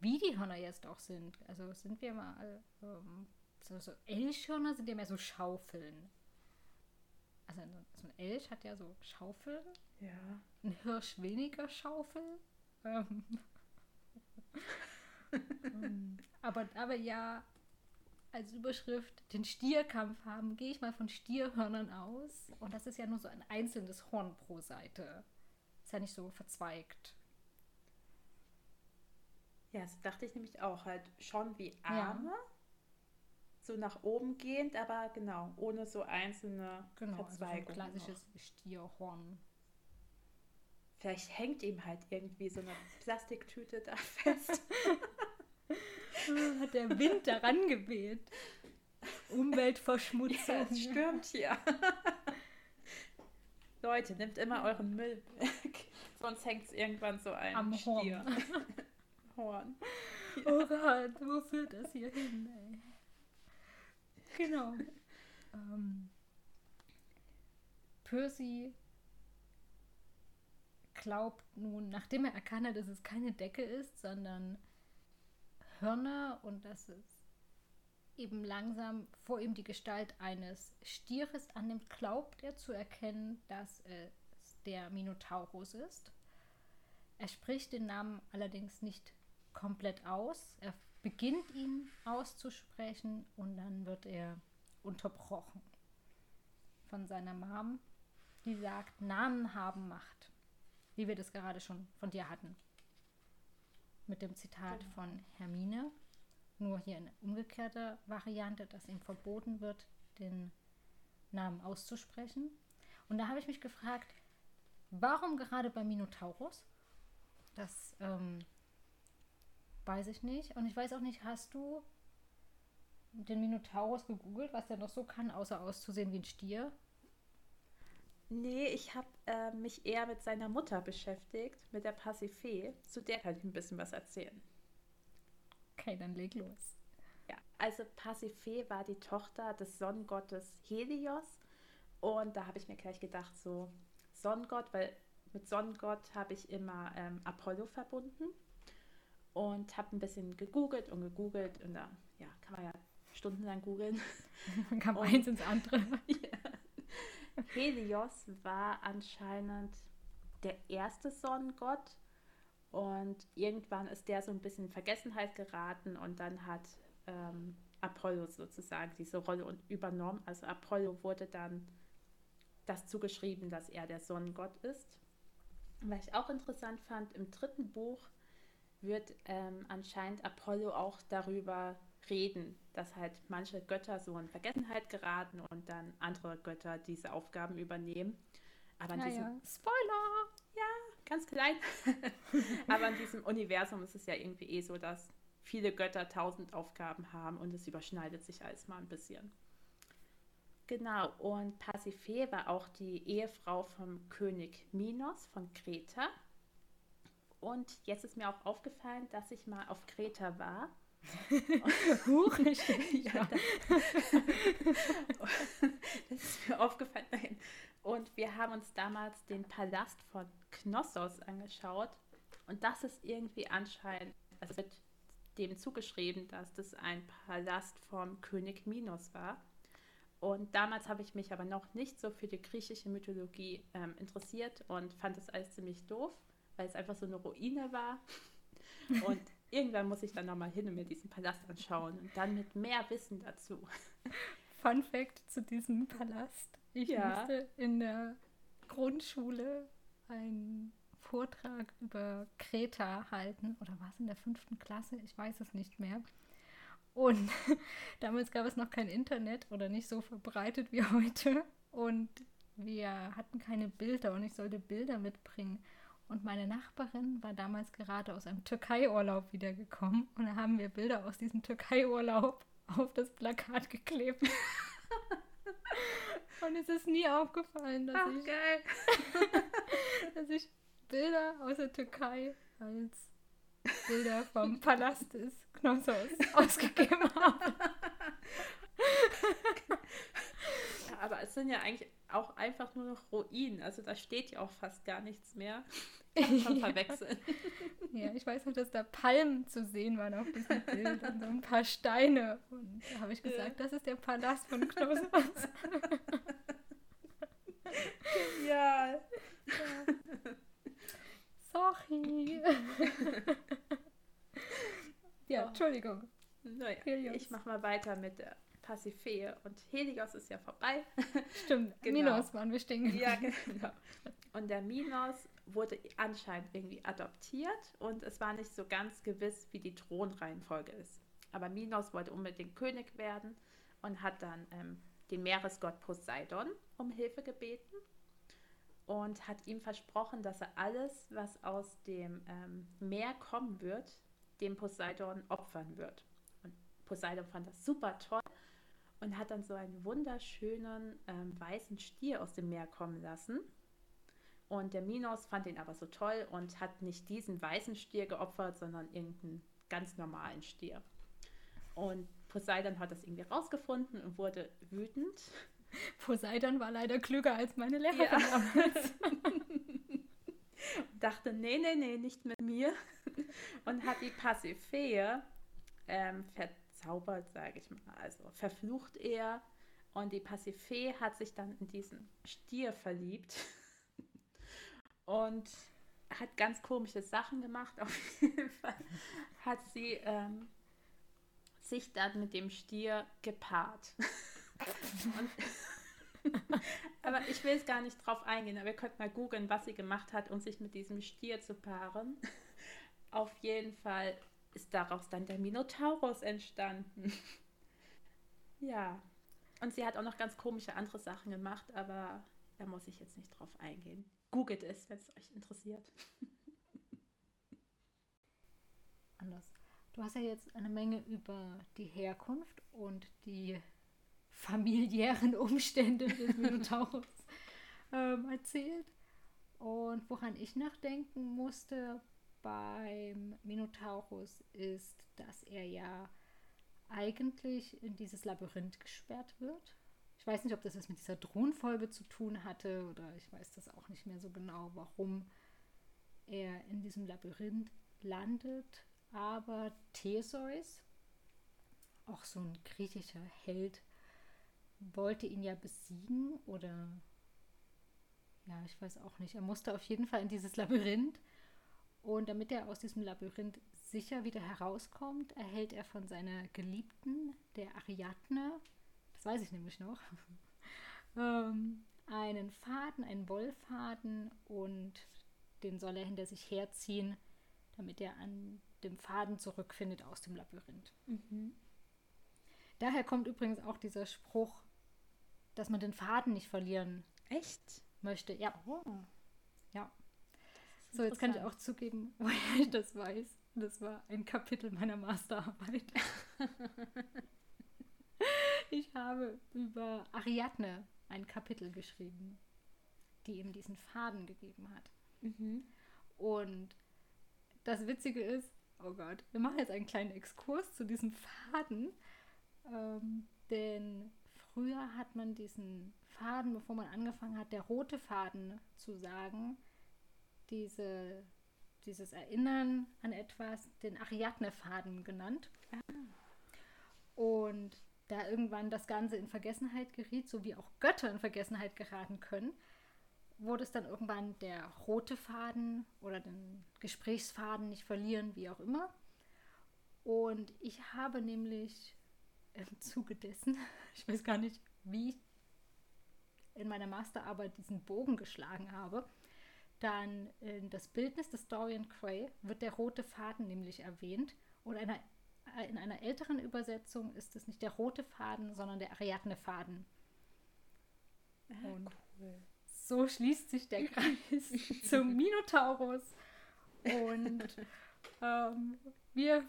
wie die Hörner jetzt auch sind. Also sind wir mal, ähm, so, so Elchhörner sind ja mehr so Schaufeln. Also so ein Elch hat ja so Schaufeln. Ja. Ein Hirsch weniger Schaufel. Ähm. aber, aber ja, als Überschrift den Stierkampf haben, gehe ich mal von Stierhörnern aus. Und das ist ja nur so ein einzelnes Horn pro Seite. Ist ja nicht so verzweigt. Ja, das dachte ich nämlich auch halt schon wie Arme. Ja. So nach oben gehend, aber genau, ohne so einzelne genau, Verzweigungen. Also so ein klassisches noch. Stierhorn. Vielleicht hängt ihm halt irgendwie so eine Plastiktüte da fest. Hat der Wind daran geweht. Umweltverschmutzung. Ja, es stürmt hier. Leute, nehmt immer euren Müll weg. Sonst hängt es irgendwann so ein Am Stier. Horn. Horn. Ja. Oh Gott, wo führt das hier hin, ey? Genau. Ähm, Percy glaubt nun, nachdem er erkannt hat, dass es keine Decke ist, sondern Hörner und dass es eben langsam vor ihm die Gestalt eines Stieres annimmt, glaubt er zu erkennen, dass es der Minotaurus ist. Er spricht den Namen allerdings nicht komplett aus. Er beginnt ihn auszusprechen und dann wird er unterbrochen von seiner Mom, die sagt, Namen haben Macht, wie wir das gerade schon von dir hatten mit dem Zitat genau. von Hermine. Nur hier eine umgekehrte Variante, dass ihm verboten wird, den Namen auszusprechen. Und da habe ich mich gefragt, warum gerade bei Minotaurus? Das ähm, weiß ich nicht. Und ich weiß auch nicht, hast du den Minotaurus gegoogelt, was der noch so kann, außer auszusehen wie ein Stier? Nee, ich habe äh, mich eher mit seiner Mutter beschäftigt, mit der Pasiphae. Zu der kann ich ein bisschen was erzählen. Okay, dann leg los. Ja, also Pasiphae war die Tochter des Sonnengottes Helios. Und da habe ich mir gleich gedacht, so Sonnengott, weil mit Sonnengott habe ich immer ähm, Apollo verbunden. Und habe ein bisschen gegoogelt und gegoogelt. Und da ja, kann man ja stundenlang googeln. Man kam und, eins ins andere. ja. Helios war anscheinend der erste Sonnengott und irgendwann ist der so ein bisschen in Vergessenheit geraten und dann hat ähm, Apollo sozusagen diese Rolle übernommen. Also Apollo wurde dann das zugeschrieben, dass er der Sonnengott ist. Was ich auch interessant fand, im dritten Buch wird ähm, anscheinend Apollo auch darüber reden, dass halt manche Götter so in Vergessenheit geraten und dann andere Götter diese Aufgaben übernehmen. Aber in diesem ja. Spoiler! Ja, ganz klein. Aber in diesem Universum ist es ja irgendwie eh so, dass viele Götter tausend Aufgaben haben und es überschneidet sich alles mal ein bisschen. Genau, und Pasiphae war auch die Ehefrau vom König Minos von Kreta. Und jetzt ist mir auch aufgefallen, dass ich mal auf Kreta war Huch, ja. das ist mir aufgefallen. Nein. Und wir haben uns damals den Palast von Knossos angeschaut. Und das ist irgendwie anscheinend, also wird dem zugeschrieben, dass das ein Palast vom König Minos war. Und damals habe ich mich aber noch nicht so für die griechische Mythologie ähm, interessiert und fand das alles ziemlich doof, weil es einfach so eine Ruine war. Und irgendwann muss ich dann nochmal hin und mir diesen Palast anschauen und dann mit mehr Wissen dazu. Fun Fact zu diesem Palast. Ich ja. musste in der Grundschule einen Vortrag über Kreta halten. Oder war es in der fünften Klasse? Ich weiß es nicht mehr. Und damals gab es noch kein Internet oder nicht so verbreitet wie heute. Und wir hatten keine Bilder und ich sollte Bilder mitbringen. Und meine Nachbarin war damals gerade aus einem Türkei-Urlaub wiedergekommen. Und da haben wir Bilder aus diesem Türkei-Urlaub auf das Plakat geklebt. und es ist nie aufgefallen, dass, Ach, ich, dass ich Bilder aus der Türkei als Bilder vom Palast des Knossos ausgegeben habe. Ja, aber es sind ja eigentlich auch einfach nur noch Ruinen. Also da steht ja auch fast gar nichts mehr. Kann schon verwechseln. ja, ich weiß noch, dass da Palmen zu sehen waren auf diesem Bild und so ein paar Steine. Und da habe ich gesagt, ja. das ist der Palast von Knossos. Genial. Ja. Sorry. ja, oh. Entschuldigung. Naja, ich mache mal weiter mit der Pasiphae und Helios ist ja vorbei. Stimmt, genau. Minos waren wir stehen Ja, genau. Und der Minos wurde anscheinend irgendwie adoptiert und es war nicht so ganz gewiss, wie die Thronreihenfolge ist. Aber Minos wollte unbedingt König werden und hat dann ähm, den Meeresgott Poseidon um Hilfe gebeten und hat ihm versprochen, dass er alles, was aus dem ähm, Meer kommen wird, dem Poseidon opfern wird. Und Poseidon fand das super toll und hat dann so einen wunderschönen ähm, weißen Stier aus dem Meer kommen lassen. Und der Minos fand ihn aber so toll und hat nicht diesen weißen Stier geopfert, sondern irgendeinen ganz normalen Stier. Und Poseidon hat das irgendwie rausgefunden und wurde wütend. Poseidon war leider klüger als meine Lehrerin ja. damals. dachte, nee, nee, nee, nicht mit mir. Und hat die Pasiphae ähm, verzaubert, sage ich mal. Also verflucht er. Und die Pasiphae hat sich dann in diesen Stier verliebt. Und hat ganz komische Sachen gemacht. Auf jeden Fall hat sie ähm, sich dann mit dem Stier gepaart. Und, aber ich will es gar nicht drauf eingehen, aber ihr könnt mal googeln, was sie gemacht hat, um sich mit diesem Stier zu paaren. Auf jeden Fall ist daraus dann der Minotaurus entstanden. ja. Und sie hat auch noch ganz komische andere Sachen gemacht, aber da muss ich jetzt nicht drauf eingehen. Googelt es, wenn es euch interessiert. Anders. Du hast ja jetzt eine Menge über die Herkunft und die familiären Umstände des Minotaurus ähm, erzählt. Und woran ich nachdenken musste beim Minotaurus ist, dass er ja eigentlich in dieses Labyrinth gesperrt wird. Ich weiß nicht, ob das was mit dieser Drohnenfolge zu tun hatte oder ich weiß das auch nicht mehr so genau, warum er in diesem Labyrinth landet. Aber Theseus, auch so ein griechischer Held, wollte ihn ja besiegen oder ja, ich weiß auch nicht. Er musste auf jeden Fall in dieses Labyrinth. Und damit er aus diesem Labyrinth sicher wieder herauskommt, erhält er von seiner Geliebten, der Ariadne, das weiß ich nämlich noch, ähm, einen Faden, einen Wollfaden und den soll er hinter sich herziehen, damit er an dem Faden zurückfindet aus dem Labyrinth. Mhm. Daher kommt übrigens auch dieser Spruch, dass man den Faden nicht verlieren Echt? möchte. Ja. Oh. So, jetzt kann ich auch zugeben, woher ich das weiß. Das war ein Kapitel meiner Masterarbeit. ich habe über Ariadne ein Kapitel geschrieben, die ihm diesen Faden gegeben hat. Mhm. Und das Witzige ist, oh Gott, wir machen jetzt einen kleinen Exkurs zu diesem Faden, ähm, denn früher hat man diesen Faden, bevor man angefangen hat, der rote Faden zu sagen, diese, dieses Erinnern an etwas, den Ariadne-Faden genannt. Und da irgendwann das Ganze in Vergessenheit geriet, so wie auch Götter in Vergessenheit geraten können, wurde es dann irgendwann der rote Faden oder den Gesprächsfaden nicht verlieren, wie auch immer. Und ich habe nämlich im Zuge dessen, ich weiß gar nicht, wie ich in meiner Masterarbeit diesen Bogen geschlagen habe, dann in das Bildnis des Dorian Gray wird der rote Faden nämlich erwähnt und einer, in einer älteren Übersetzung ist es nicht der rote Faden, sondern der Ariadne-Faden. Ah, und cool. so schließt sich der Kreis zum Minotaurus und ähm, wir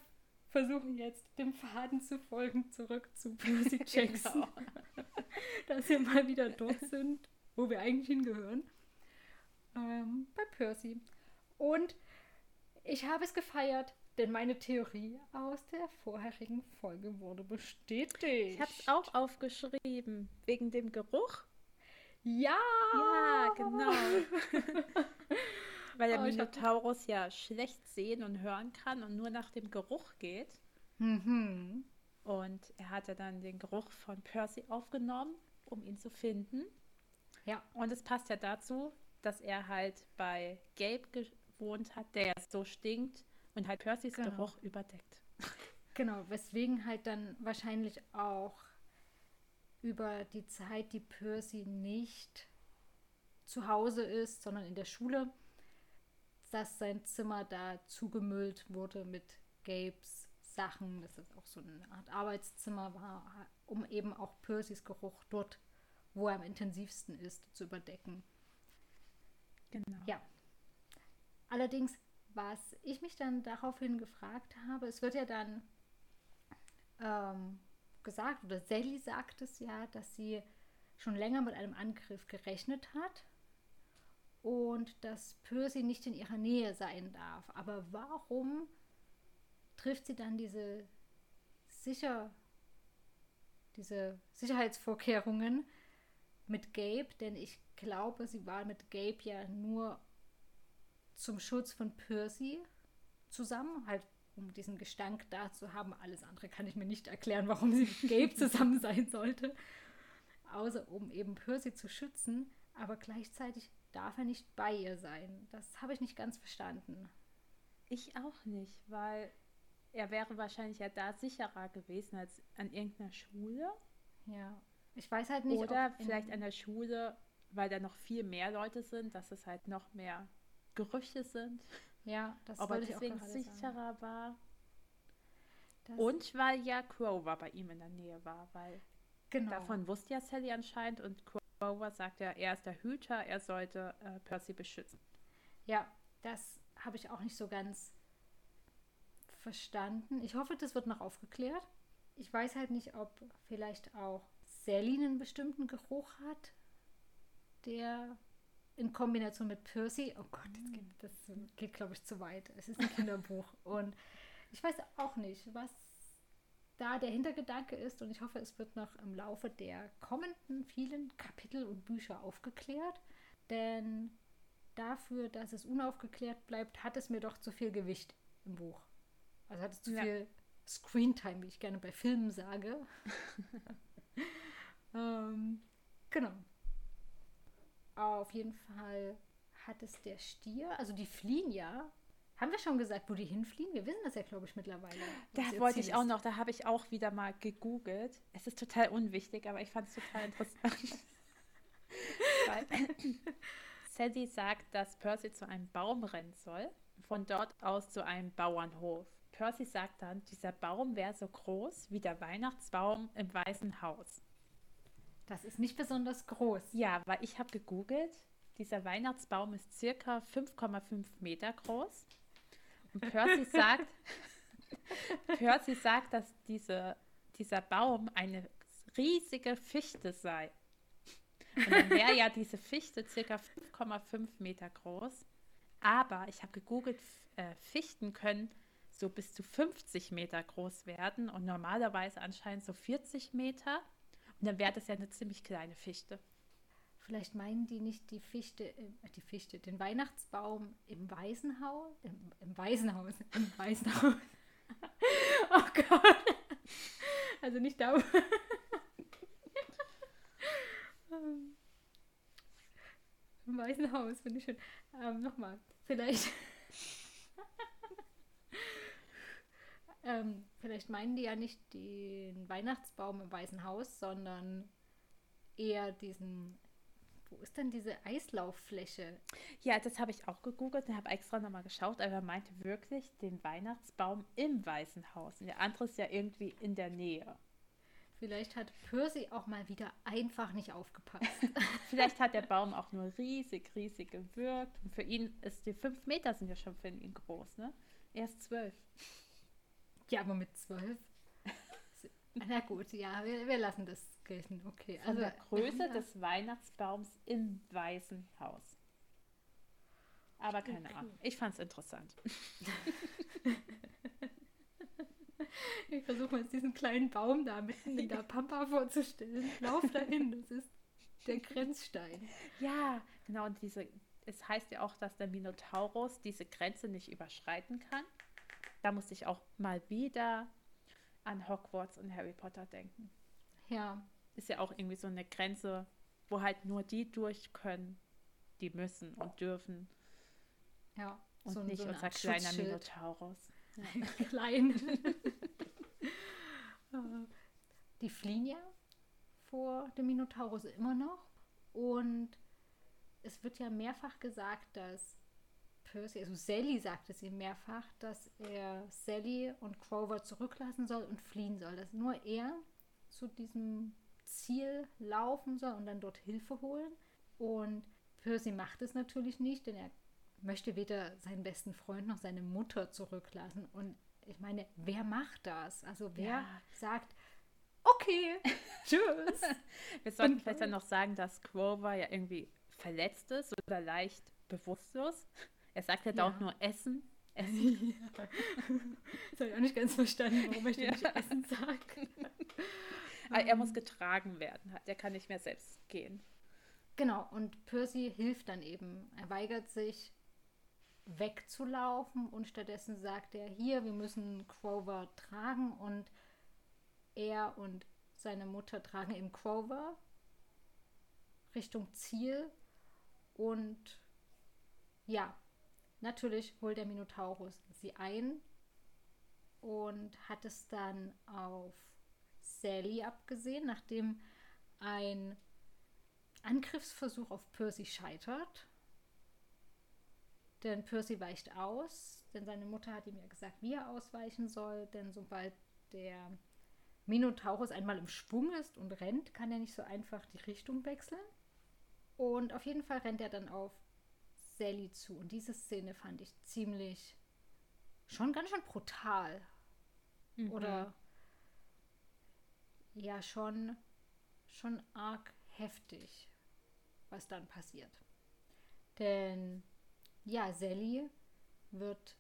versuchen jetzt dem Faden zu folgen zurück zu Percy Jackson. Genau. Dass wir mal wieder dort sind, wo wir eigentlich hingehören. Ähm, bei Percy. Und ich habe es gefeiert, denn meine Theorie aus der vorherigen Folge wurde bestätigt. Ich habe es auch aufgeschrieben, wegen dem Geruch. Ja! Ja, genau. Weil der oh, Minotaurus ja schlecht sehen und hören kann und nur nach dem Geruch geht. Mhm. Und er hatte dann den Geruch von Percy aufgenommen, um ihn zu finden. Ja. Und es passt ja dazu, dass er halt bei Gabe gewohnt hat, der so stinkt und halt Percys genau. Geruch überdeckt. Genau, weswegen halt dann wahrscheinlich auch über die Zeit, die Percy nicht zu Hause ist, sondern in der Schule, dass sein Zimmer da zugemüllt wurde mit Gabes Sachen, dass es auch so eine Art Arbeitszimmer war, um eben auch Percys Geruch dort, wo er am intensivsten ist, zu überdecken. Genau. Ja. Allerdings, was ich mich dann daraufhin gefragt habe, es wird ja dann ähm, gesagt, oder Sally sagt es ja, dass sie schon länger mit einem Angriff gerechnet hat und dass Percy nicht in ihrer Nähe sein darf. Aber warum trifft sie dann diese sicher diese Sicherheitsvorkehrungen mit Gabe, denn ich glaube, sie war mit Gabe ja nur zum Schutz von Percy zusammen, halt um diesen Gestank da zu haben. Alles andere kann ich mir nicht erklären, warum sie mit Gabe zusammen sein sollte. Außer um eben Percy zu schützen, aber gleichzeitig darf er nicht bei ihr sein. Das habe ich nicht ganz verstanden. Ich auch nicht, weil er wäre wahrscheinlich ja da sicherer gewesen als an irgendeiner Schule. Ja. Ich weiß halt nicht. Oder vielleicht an der Schule, weil da noch viel mehr Leute sind, dass es halt noch mehr Gerüchte sind. Ja, das Aber deswegen sicherer sagen. war. Das und weil ja Crower bei ihm in der Nähe war, weil genau. davon wusste ja Sally anscheinend und Crower sagt ja, er ist der Hüter, er sollte äh, Percy beschützen. Ja, das habe ich auch nicht so ganz verstanden. Ich hoffe, das wird noch aufgeklärt. Ich weiß halt nicht, ob vielleicht auch Sally einen bestimmten Geruch hat, der in Kombination mit Percy, oh Gott, das geht, das geht glaube ich, zu weit. Es ist ein Kinderbuch. und ich weiß auch nicht, was da der Hintergedanke ist. Und ich hoffe, es wird noch im Laufe der kommenden vielen Kapitel und Bücher aufgeklärt. Denn dafür, dass es unaufgeklärt bleibt, hat es mir doch zu viel Gewicht im Buch. Also hat es zu ja. viel Screentime, wie ich gerne bei Filmen sage. ähm, genau. Auf jeden Fall hat es der Stier, also die fliehen ja. Haben wir schon gesagt, wo die hinfliehen? Wir wissen das ja, glaube ich, mittlerweile. Da wollte ich auch noch, da habe ich auch wieder mal gegoogelt. Es ist total unwichtig, aber ich fand es total interessant. Sally sagt, dass Percy zu einem Baum rennen soll, von dort aus zu einem Bauernhof. Percy sagt dann, dieser Baum wäre so groß wie der Weihnachtsbaum im Weißen Haus. Das ist nicht besonders groß. Ja, weil ich habe gegoogelt. Dieser Weihnachtsbaum ist circa 5,5 Meter groß. Und Percy sagt, Percy sagt, dass diese, dieser Baum eine riesige Fichte sei. Und dann wäre ja diese Fichte circa 5,5 Meter groß. Aber ich habe gegoogelt, äh, Fichten können so bis zu 50 Meter groß werden und normalerweise anscheinend so 40 Meter. Und dann wäre das ja eine ziemlich kleine Fichte. Vielleicht meinen die nicht die Fichte, äh, die Fichte, den Weihnachtsbaum im Waisenhaus, im, im Waisenhaus, im Waisenhaus. oh Gott. Also nicht da. Im Waisenhaus, finde ich schön. Ähm, Nochmal, vielleicht. Ähm, vielleicht meinen die ja nicht den Weihnachtsbaum im Weißen Haus, sondern eher diesen. Wo ist denn diese Eislauffläche? Ja, das habe ich auch gegoogelt und habe extra nochmal geschaut, aber er meinte wirklich den Weihnachtsbaum im Weißen Haus. Und der andere ist ja irgendwie in der Nähe. Vielleicht hat Percy auch mal wieder einfach nicht aufgepasst. Vielleicht hat der Baum auch nur riesig, riesig gewirkt. Und für ihn ist die fünf Meter sind ja schon für ihn groß, ne? Er ist zwölf. Ja, aber mit zwölf. Na gut, ja, wir, wir lassen das gelten. Okay. Von also der Größe des Weihnachtsbaums im Weißen Haus. Aber keine okay. Ahnung. Ich fand es interessant. ich versuche mal jetzt diesen kleinen Baum da mitten in der Pampa vorzustellen. Lauf dahin, das ist der Grenzstein. Ja, genau. Und diese, es heißt ja auch, dass der Minotaurus diese Grenze nicht überschreiten kann da musste ich auch mal wieder an Hogwarts und Harry Potter denken. Ja. Ist ja auch irgendwie so eine Grenze, wo halt nur die durch können, die müssen und dürfen. Ja. Und so, nicht so unser kleiner Minotaurus. Ja. Klein. die fliehen ja vor dem Minotaurus immer noch. Und es wird ja mehrfach gesagt, dass Percy, also Sally sagt es ihm mehrfach, dass er Sally und Grover zurücklassen soll und fliehen soll. Dass nur er zu diesem Ziel laufen soll und dann dort Hilfe holen. Und Percy macht es natürlich nicht, denn er möchte weder seinen besten Freund noch seine Mutter zurücklassen. Und ich meine, wer macht das? Also wer ja. sagt, okay, tschüss. Wir sollten und, vielleicht dann noch sagen, dass Grover ja irgendwie verletzt ist oder leicht bewusstlos. Er sagt ja, ja. auch nur Essen. Essen. Ja. Das habe ich auch nicht ganz verstanden, warum er ja. nicht Essen sagt. Aber er muss getragen werden. Der kann nicht mehr selbst gehen. Genau, und Percy hilft dann eben. Er weigert sich wegzulaufen und stattdessen sagt er, hier, wir müssen Grover tragen und er und seine Mutter tragen eben Grover Richtung Ziel und ja, Natürlich holt der Minotaurus sie ein und hat es dann auf Sally abgesehen, nachdem ein Angriffsversuch auf Percy scheitert. Denn Percy weicht aus, denn seine Mutter hat ihm ja gesagt, wie er ausweichen soll, denn sobald der Minotaurus einmal im Schwung ist und rennt, kann er nicht so einfach die Richtung wechseln. Und auf jeden Fall rennt er dann auf Sally zu. Und diese Szene fand ich ziemlich, schon ganz schön brutal. Mhm. Oder ja, schon, schon arg heftig, was dann passiert. Denn ja, Sally wird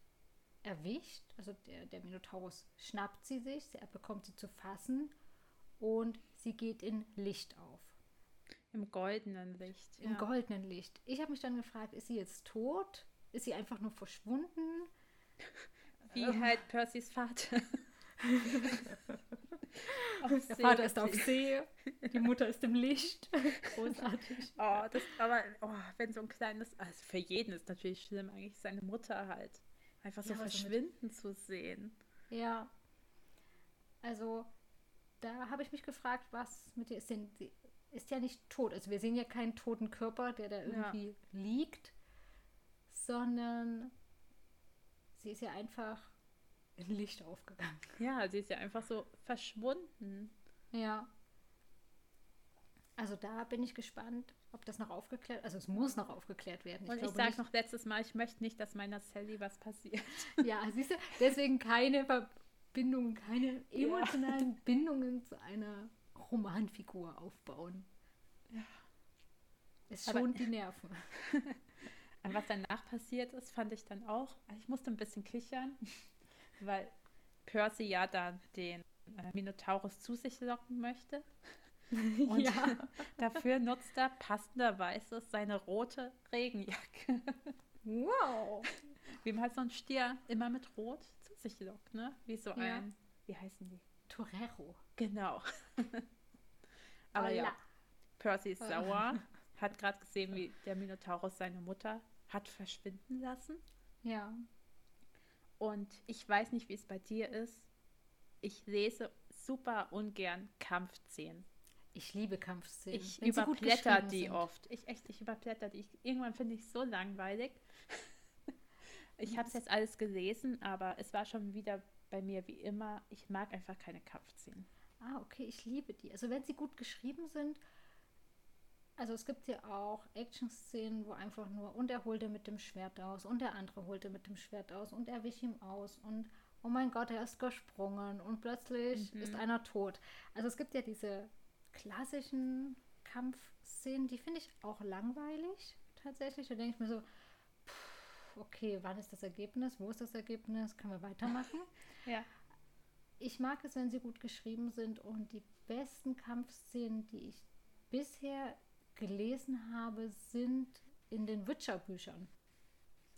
erwischt, also der, der Minotaurus schnappt sie sich, er bekommt sie zu fassen und sie geht in Licht auf. Im goldenen Licht. Im ja. goldenen Licht. Ich habe mich dann gefragt, ist sie jetzt tot? Ist sie einfach nur verschwunden? Wie ähm. halt Percys Vater. der Vater ist auf See, die Mutter ist im Licht. Großartig. Oh, das, aber oh, wenn so ein kleines, also für jeden ist natürlich schlimm, eigentlich seine Mutter halt einfach so ja, verschwinden zu sehen. Ja. Also, da habe ich mich gefragt, was mit ihr ist denn, ist ja nicht tot. Also wir sehen ja keinen toten Körper, der da irgendwie ja. liegt, sondern sie ist ja einfach in Licht aufgegangen. Ja, sie ist ja einfach so verschwunden. Ja. Also da bin ich gespannt, ob das noch aufgeklärt, also es muss noch aufgeklärt werden. Ich Und ich sage noch letztes Mal, ich möchte nicht, dass meiner Sally was passiert. Ja, siehst du, deswegen keine Verbindungen, keine emotionalen ja. Bindungen zu einer Romanfigur aufbauen. Ja. Es schont Aber, die Nerven. was danach passiert ist, fand ich dann auch, ich musste ein bisschen kichern, weil Percy ja dann den äh, Minotaurus zu sich locken möchte. Und ja. dafür nutzt er passenderweise seine rote Regenjacke. Wow. Wie man halt so ein Stier immer mit Rot zu sich lockt, ne? Wie so ja. ein, wie heißen die? Torero. Genau. Aber ja, Percy ist sauer, hat gerade gesehen, wie der Minotaurus seine Mutter hat verschwinden lassen. Ja. Und ich weiß nicht, wie es bei dir ist. Ich lese super ungern Kampfszenen. Ich liebe Kampfszenen. Ich überblätter die sind. oft. Ich echt, ich überblätter die. Ich, irgendwann finde ich es so langweilig. ich habe es jetzt alles gelesen, aber es war schon wieder bei mir wie immer. Ich mag einfach keine Kampfszenen. Ah, okay, ich liebe die. Also wenn sie gut geschrieben sind, also es gibt ja auch Action-Szenen, wo einfach nur und er holte mit dem Schwert aus und der andere holte mit dem Schwert aus und er wich ihm aus und oh mein Gott, er ist gesprungen und plötzlich mhm. ist einer tot. Also es gibt ja diese klassischen Kampfszenen, die finde ich auch langweilig tatsächlich. Da denke ich mir so, okay, wann ist das Ergebnis? Wo ist das Ergebnis? Können wir weitermachen? ja. Ich mag es, wenn sie gut geschrieben sind und die besten Kampfszenen, die ich bisher gelesen habe, sind in den Witcher-Büchern.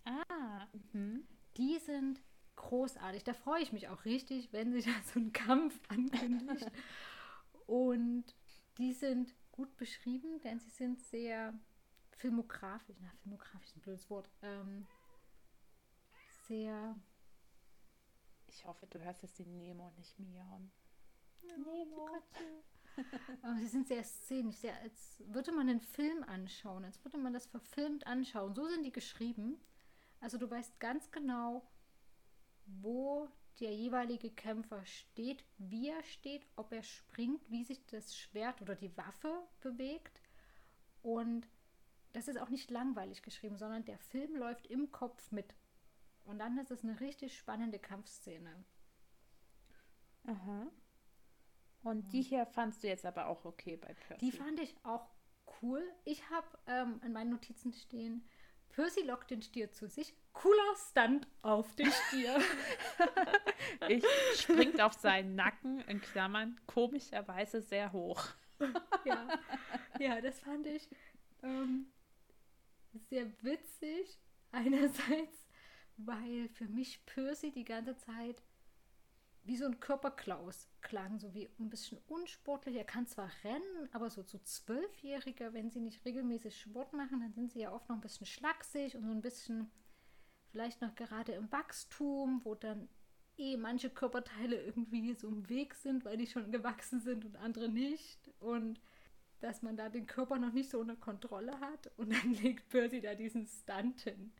Ah, mhm. die sind großartig. Da freue ich mich auch richtig, wenn sich da so ein Kampf ankündigt. und die sind gut beschrieben, denn sie sind sehr filmografisch. Na, filmografisch ist ein blödes Wort. Ähm, sehr. Ich hoffe, du hörst jetzt den Nemo nicht miauen. Nemo. Aber sie sind sehr szenisch, sehr, als würde man einen Film anschauen, als würde man das verfilmt anschauen. So sind die geschrieben. Also du weißt ganz genau, wo der jeweilige Kämpfer steht, wie er steht, ob er springt, wie sich das Schwert oder die Waffe bewegt. Und das ist auch nicht langweilig geschrieben, sondern der Film läuft im Kopf mit. Und dann ist es eine richtig spannende Kampfszene. Aha. Und die hier fandst du jetzt aber auch okay bei Percy? Die fand ich auch cool. Ich habe ähm, in meinen Notizen stehen, Percy lockt den Stier zu sich. Cooler Stunt auf den Stier. ich springt auf seinen Nacken, in Klammern, komischerweise sehr hoch. ja. ja, das fand ich ähm, sehr witzig. Einerseits, weil für mich Percy die ganze Zeit wie so ein Körperklaus klang, so wie ein bisschen unsportlich. Er kann zwar rennen, aber so zu Zwölfjähriger, wenn sie nicht regelmäßig Sport machen, dann sind sie ja oft noch ein bisschen schlaksig und so ein bisschen vielleicht noch gerade im Wachstum, wo dann eh manche Körperteile irgendwie so im Weg sind, weil die schon gewachsen sind und andere nicht. Und dass man da den Körper noch nicht so unter Kontrolle hat. Und dann legt Percy da diesen Stunt hin.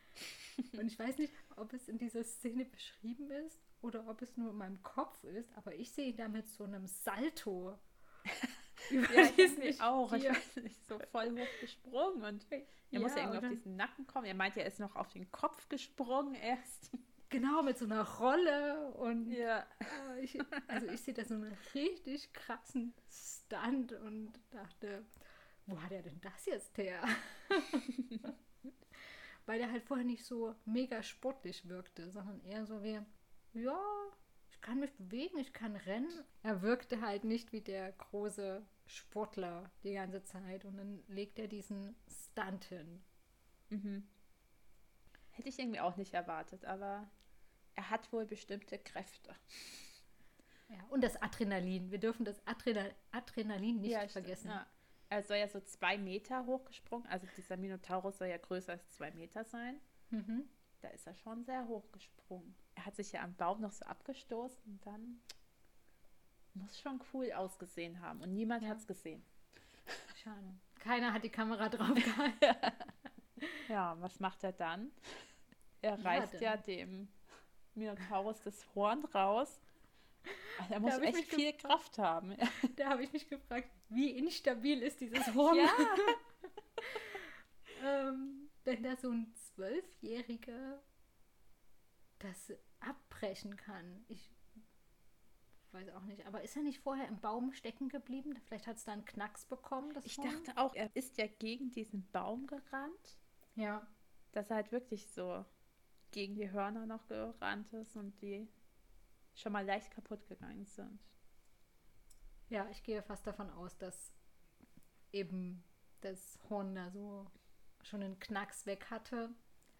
Und ich weiß nicht, ob es in dieser Szene beschrieben ist oder ob es nur in meinem Kopf ist, aber ich sehe ihn da mit so einem Salto. über ja, ich auch. Ich weiß nicht, so voll hoch gesprungen und er ja, muss ja irgendwie auf diesen Nacken kommen. Er meint, er ist noch auf den Kopf gesprungen erst. Genau, mit so einer Rolle und ja. Äh, ich, also ich sehe da so einen richtig krassen Stunt und dachte, wo hat er denn das jetzt her? weil der halt vorher nicht so mega sportlich wirkte, sondern eher so wie, ja, ich kann mich bewegen, ich kann rennen. Er wirkte halt nicht wie der große Sportler die ganze Zeit und dann legt er diesen Stunt hin. Mhm. Hätte ich irgendwie auch nicht erwartet, aber er hat wohl bestimmte Kräfte. Ja, und das Adrenalin. Wir dürfen das Adrenal Adrenalin nicht Ja, vergessen. Ja. Er soll ja so zwei Meter hochgesprungen. Also dieser Minotaurus soll ja größer als zwei Meter sein. Mhm. Da ist er schon sehr hoch gesprungen. Er hat sich ja am Baum noch so abgestoßen und dann muss schon cool ausgesehen haben. Und niemand Ja. hat es gesehen. Schade. Keiner hat die Kamera drauf gehalten. Ja, was macht er dann? Er Ja, reißt dann- ja dem Minotaurus das Horn raus. Also er muss ich echt viel Kraft haben. da habe ich mich gefragt, wie instabil ist dieses Horn? Ja. ähm, wenn da so ein Zwölfjähriger das abbrechen kann. Ich weiß auch nicht. Aber ist er nicht vorher im Baum stecken geblieben? Vielleicht hat es da einen Knacks bekommen. Das Ich Horn? dachte auch, er ist ja gegen diesen Baum gerannt, Ja. dass er halt wirklich so gegen die Hörner noch gerannt ist und die schon mal leicht kaputt gegangen sind. Ja, ich gehe fast davon aus, dass eben das Horn da so schon einen Knacks weg hatte.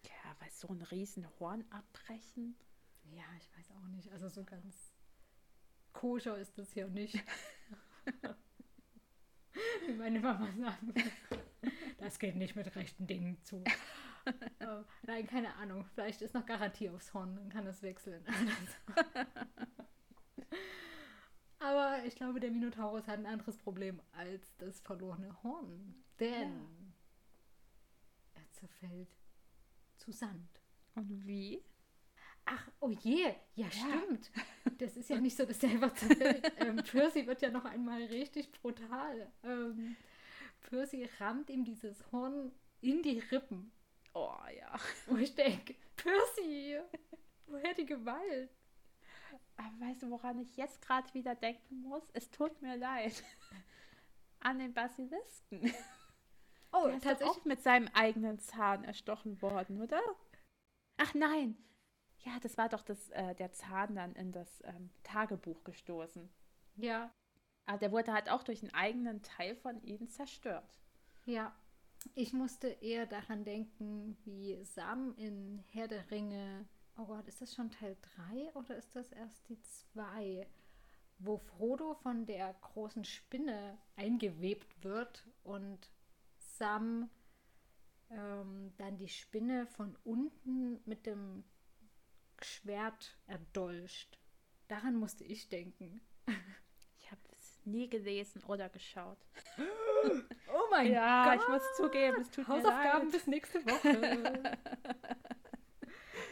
Ja, weil so ein riesen Horn abbrechen. Ja, ich weiß auch nicht. Also so ganz koscher ist das ja nicht. Wie meine Mama sagen würde. Das geht nicht mit rechten Dingen zu. Äh, nein, keine Ahnung. Vielleicht ist noch Garantie aufs Horn, dann kann es wechseln. Aber ich glaube, der Minotaurus hat ein anderes Problem als das verlorene Horn. Denn er zerfällt zu Sand. Und wie? Ach, oh je, ja, stimmt. Das ist ja nicht so, dass der einfach zerfällt. ähm, Percy wird ja noch einmal richtig brutal. Ähm, Percy rammt ihm dieses Horn in die Rippen. Oh ja. Wo ich denke, Percy, woher die Gewalt? Aber weißt du, woran ich jetzt gerade wieder denken muss? Es tut mir leid. An den Basilisken. Oh, Der ist doch auch mit seinem eigenen Zahn erstochen worden, oder? Ach nein. Ja, das war doch das, äh, der Zahn dann in das ähm, Tagebuch gestoßen. Ja, Aber der wurde halt auch durch einen eigenen Teil von ihnen zerstört. ja. Ich musste eher daran denken, wie Sam in Herr der Ringe. Oh Gott, ist das schon Teil 3 oder ist das erst die 2? Wo Frodo von der großen Spinne eingewebt wird und Sam ähm, dann die Spinne von unten mit dem Schwert erdolcht. Daran musste ich denken. Nie gelesen oder geschaut. Oh mein Ja, ich muss zugeben, es tut Hausaufgaben mir leid. bis nächste Woche.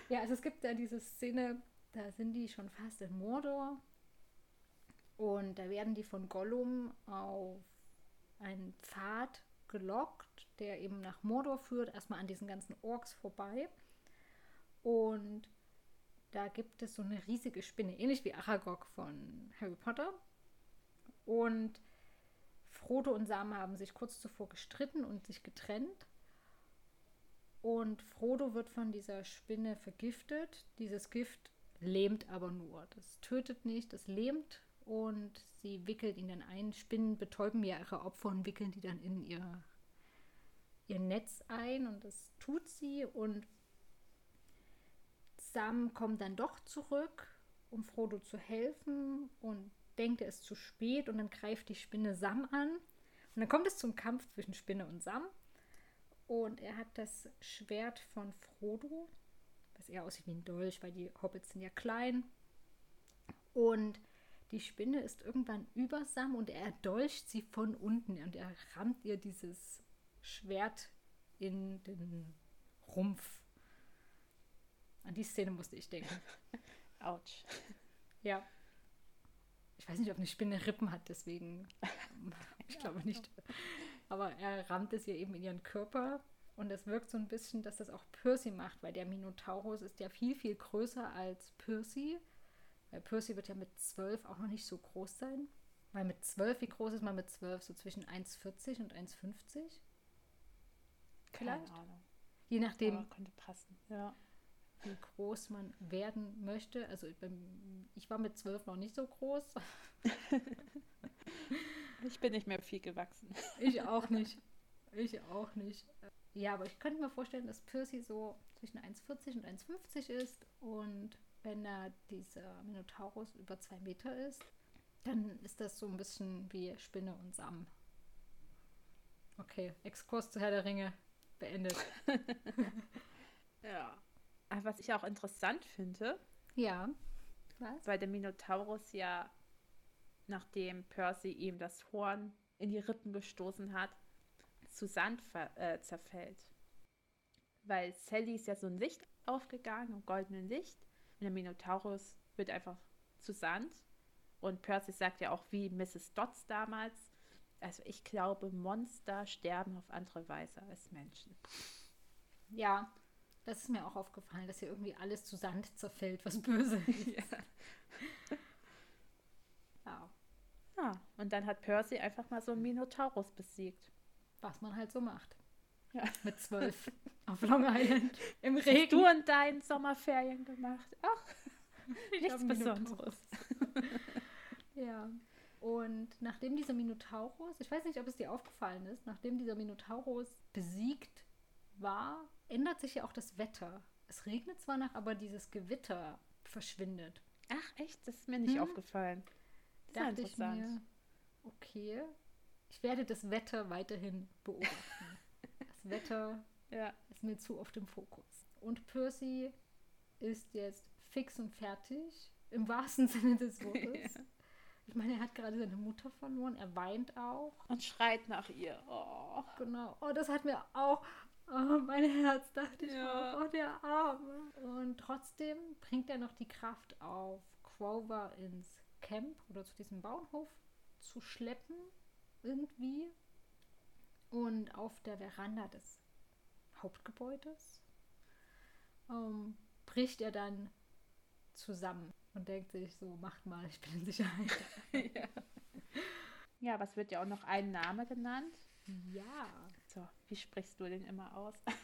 ja, also es gibt da diese Szene, da sind die schon fast in Mordor und da werden die von Gollum auf einen Pfad gelockt, der eben nach Mordor führt, erstmal an diesen ganzen Orks vorbei. Und da gibt es so eine riesige Spinne, ähnlich wie Aragog von Harry Potter. Und Frodo und Sam haben sich kurz zuvor gestritten und sich getrennt. Und Frodo wird von dieser Spinne vergiftet. Dieses Gift lähmt aber nur. Das tötet nicht, das lähmt und sie wickelt ihn dann ein. Spinnen betäuben ja ihre Opfer und wickeln die dann in ihr, ihr Netz ein und das tut sie. Und Sam kommt dann doch zurück, um Frodo zu helfen und denkt, er ist zu spät und dann greift die Spinne Sam an. Und dann kommt es zum Kampf zwischen Spinne und Sam. Und er hat das Schwert von Frodo, was eher aussieht wie ein Dolch, weil die Hobbits sind ja klein. Und die Spinne ist irgendwann über Sam und er erdolcht sie von unten und er rammt ihr dieses Schwert in den Rumpf. An die Szene musste ich denken. Autsch. Ja. Ich weiß nicht, ob eine Spinne Rippen hat, deswegen. Ich glaube nicht. Aber er rammt es ihr eben in ihren Körper. Und es wirkt so ein bisschen, dass das auch Percy macht, weil der Minotaurus ist ja viel, viel größer als Percy. Weil Percy wird ja mit 12 auch noch nicht so groß sein. Weil mit 12, wie groß ist man mit 12? So zwischen 1,40 und 1,50? Keine Vielleicht? Ahnung. Je nachdem, Aber könnte passen, ja. Wie groß man werden möchte. Also ich war mit zwölf noch nicht so groß. Ich bin nicht mehr viel gewachsen. Ich auch nicht. Ich auch nicht. Ja, aber ich könnte mir vorstellen, dass Percy so zwischen 1,40 und 1,50 ist. Und wenn er dieser Minotaurus über zwei Meter ist, dann ist das so ein bisschen wie Spinne und Sam. Okay, Exkurs zu Herr der Ringe beendet. Ja. Aber was ich auch interessant finde, Ja. Was? weil der Minotaurus ja, nachdem Percy ihm das Horn in die Rippen gestoßen hat, zu Sand äh, zerfällt. Weil Sally ist ja so ein Licht aufgegangen, im goldenen Licht. Und der Minotaurus wird einfach zu Sand. Und Percy sagt ja auch wie Mrs. Dodds damals. Also ich glaube, Monster sterben auf andere Weise als Menschen. Ja, das ist mir auch aufgefallen, dass hier irgendwie alles zu Sand zerfällt, was böse ist. Ja, Ja, und dann hat Percy einfach mal so einen Minotaurus besiegt. was man halt so macht. Ja. Mit zwölf auf Long Island im Was hast Regen. du in deinen Sommerferien gemacht? Ach, Ich nichts Besonderes. Ja. Und nachdem dieser Minotaurus, ich weiß nicht, ob es dir aufgefallen ist, nachdem dieser Minotaurus besiegt war, ändert sich ja auch das Wetter. Es regnet zwar nach, aber dieses Gewitter verschwindet. Ach, echt? Das ist mir nicht Hm. aufgefallen. Dachte ich interessant. mir, okay, ich werde das Wetter weiterhin beobachten. das Wetter Ja. ist mir zu oft im Fokus. Und Percy ist jetzt fix und fertig, im wahrsten Sinne des Wortes. Ich meine, er hat gerade seine Mutter verloren, er weint auch. Und schreit nach ihr. Oh. Genau. Oh, das hat mir auch oh, mein Herz, dachte ich Ja. auch. Oh, der Arme. Und trotzdem bringt er noch die Kraft auf, Grover ins Camp oder zu diesem Bauernhof zu schleppen, irgendwie. Und auf der Veranda des Hauptgebäudes ähm, bricht er dann zusammen und denkt sich so, macht mal, ich bin in Sicherheit. ja. ja, aber es wird ja auch noch ein Name genannt. ja. So, wie sprichst du den immer aus?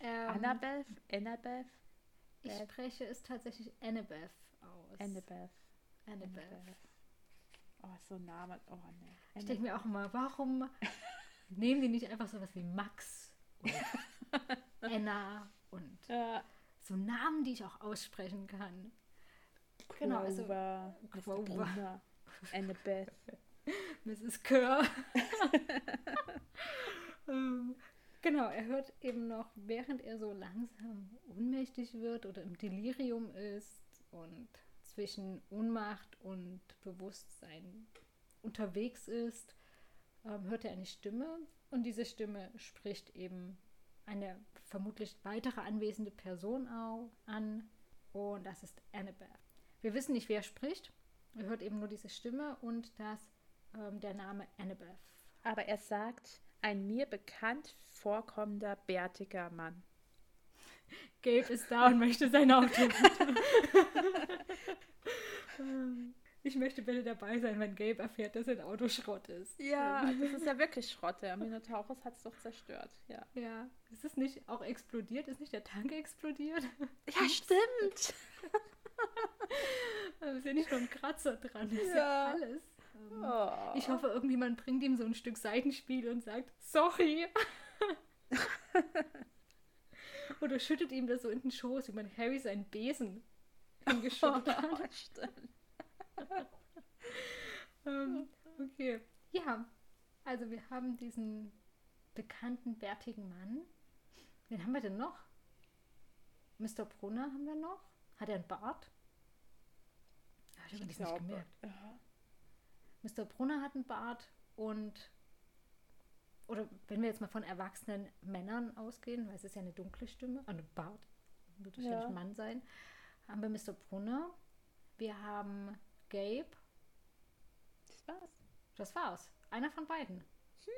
Ähm, Annabeth? Annabeth? Ich Beth. spreche es tatsächlich Annabeth aus. Annabeth. Annabeth. Oh, so ein Name. Oh, nee. Ich denke mir auch immer, warum nehmen die nicht einfach sowas wie Max und Anna und Ja. so Namen, die ich auch aussprechen kann? Genau, also Grover. Grover. Annabeth. Mrs. Kerr. Ähm, genau, er hört eben noch, während er so langsam ohnmächtig wird oder im Delirium ist und zwischen Ohnmacht und Bewusstsein unterwegs ist, ähm, hört er eine Stimme und diese Stimme spricht eben eine vermutlich weitere anwesende Person au an und das ist Annabeth. Wir wissen nicht, wer spricht. Er hört eben nur diese Stimme und dass ähm, der Name Annabeth. Aber er sagt, ein mir bekannt vorkommender, bärtiger Mann. Gabe ist da und möchte sein Auto. Ich möchte bitte dabei sein, wenn Gabe erfährt, dass sein Auto Schrott ist. Ja, das ist ja wirklich Schrott. Der Minotaurus hat es doch zerstört. Ja. Ja. Ist es nicht auch explodiert? Ist nicht der Tank explodiert? Ja, stimmt. Da ist ja nicht nur ein Kratzer dran, das ist ja, Ja. alles. Ähm, Oh. Ich hoffe, irgendjemand bringt ihm so ein Stück Seitenspiel und sagt, sorry. Oder schüttet ihm das so in den Schoß, wie man Harry seinen Besen hingeschüttet hat. Ähm, okay. Ja, also wir haben diesen bekannten, bärtigen Mann. Wen haben wir denn noch? Mr. Brunner haben wir noch. Hat er einen Bart? Hab ich aber nicht gemerkt. ja. Mr. Brunner hat einen Bart und oder wenn wir jetzt mal von erwachsenen Männern ausgehen, weil es ist ja eine dunkle Stimme, und ein Bart, wird wahrscheinlich Ja. ein Mann sein, haben wir Mr. Brunner, wir haben Gabe, Das war's. das war's. Einer von beiden.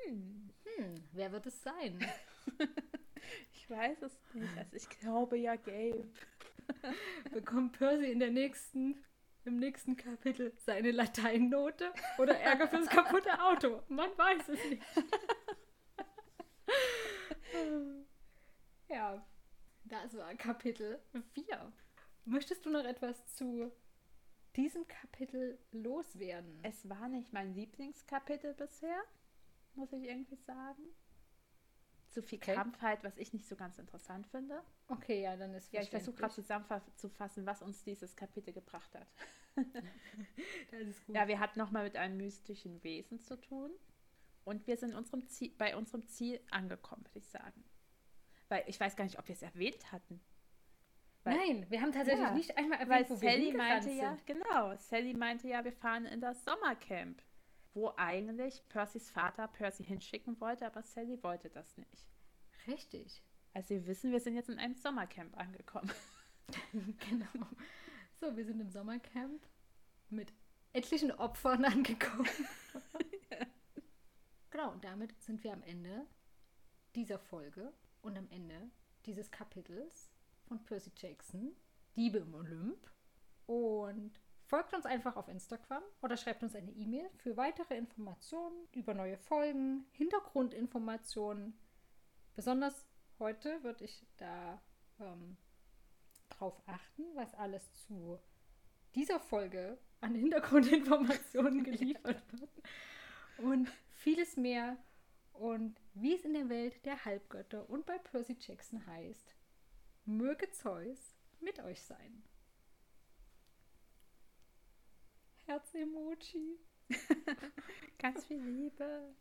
Hm. Hm, wer wird es sein? Ich weiß es nicht. Also ich glaube ja Gabe. Bekommt Percy in der nächsten, im nächsten Kapitel seine Lateinnote oder Ärger fürs kaputte Auto? Man weiß es nicht. Ja, das war Kapitel 4. Möchtest du noch etwas zu diesem Kapitel loswerden? Es war nicht mein Lieblingskapitel bisher, muss ich irgendwie sagen. Zu viel Okay. Krampfheit, was ich nicht so ganz interessant finde. Okay, ja, dann ist Ja, ich versuche gerade zusammenzufassen, was uns dieses Kapitel gebracht hat. Das ist gut. Ja, wir hatten nochmal mit einem mystischen Wesen zu tun. Und wir sind unserem Ziel, bei unserem Ziel angekommen, würde ich sagen. Weil ich weiß gar nicht, ob wir es erwähnt hatten. weil- Nein, wir haben tatsächlich Ja, nicht einmal Weil erwähnt, wo wir Sally hingerannt meinte ja, sind. genau, Sally meinte ja, wir fahren in das Sommercamp, wo eigentlich Percys Vater Percy hinschicken wollte, aber Sally wollte das nicht. Richtig. Also wir wissen, wir sind jetzt in einem Sommercamp angekommen. genau. So, wir sind im Sommercamp mit etlichen Opfern angekommen. genau, und damit sind wir am Ende dieser Folge und am Ende dieses Kapitels von Percy Jackson, Diebe im Olymp. Und folgt uns einfach auf Instagram oder schreibt uns eine E-Mail für weitere Informationen über neue Folgen, Hintergrundinformationen. Besonders heute würde ich da ähm, drauf achten, was alles zu dieser Folge an Hintergrundinformationen geliefert wird. Und vieles mehr. Und wie es in der Welt der Halbgötter und bei Percy Jackson heißt, möge Zeus mit euch sein. Herz-Emoji. Ganz viel Liebe.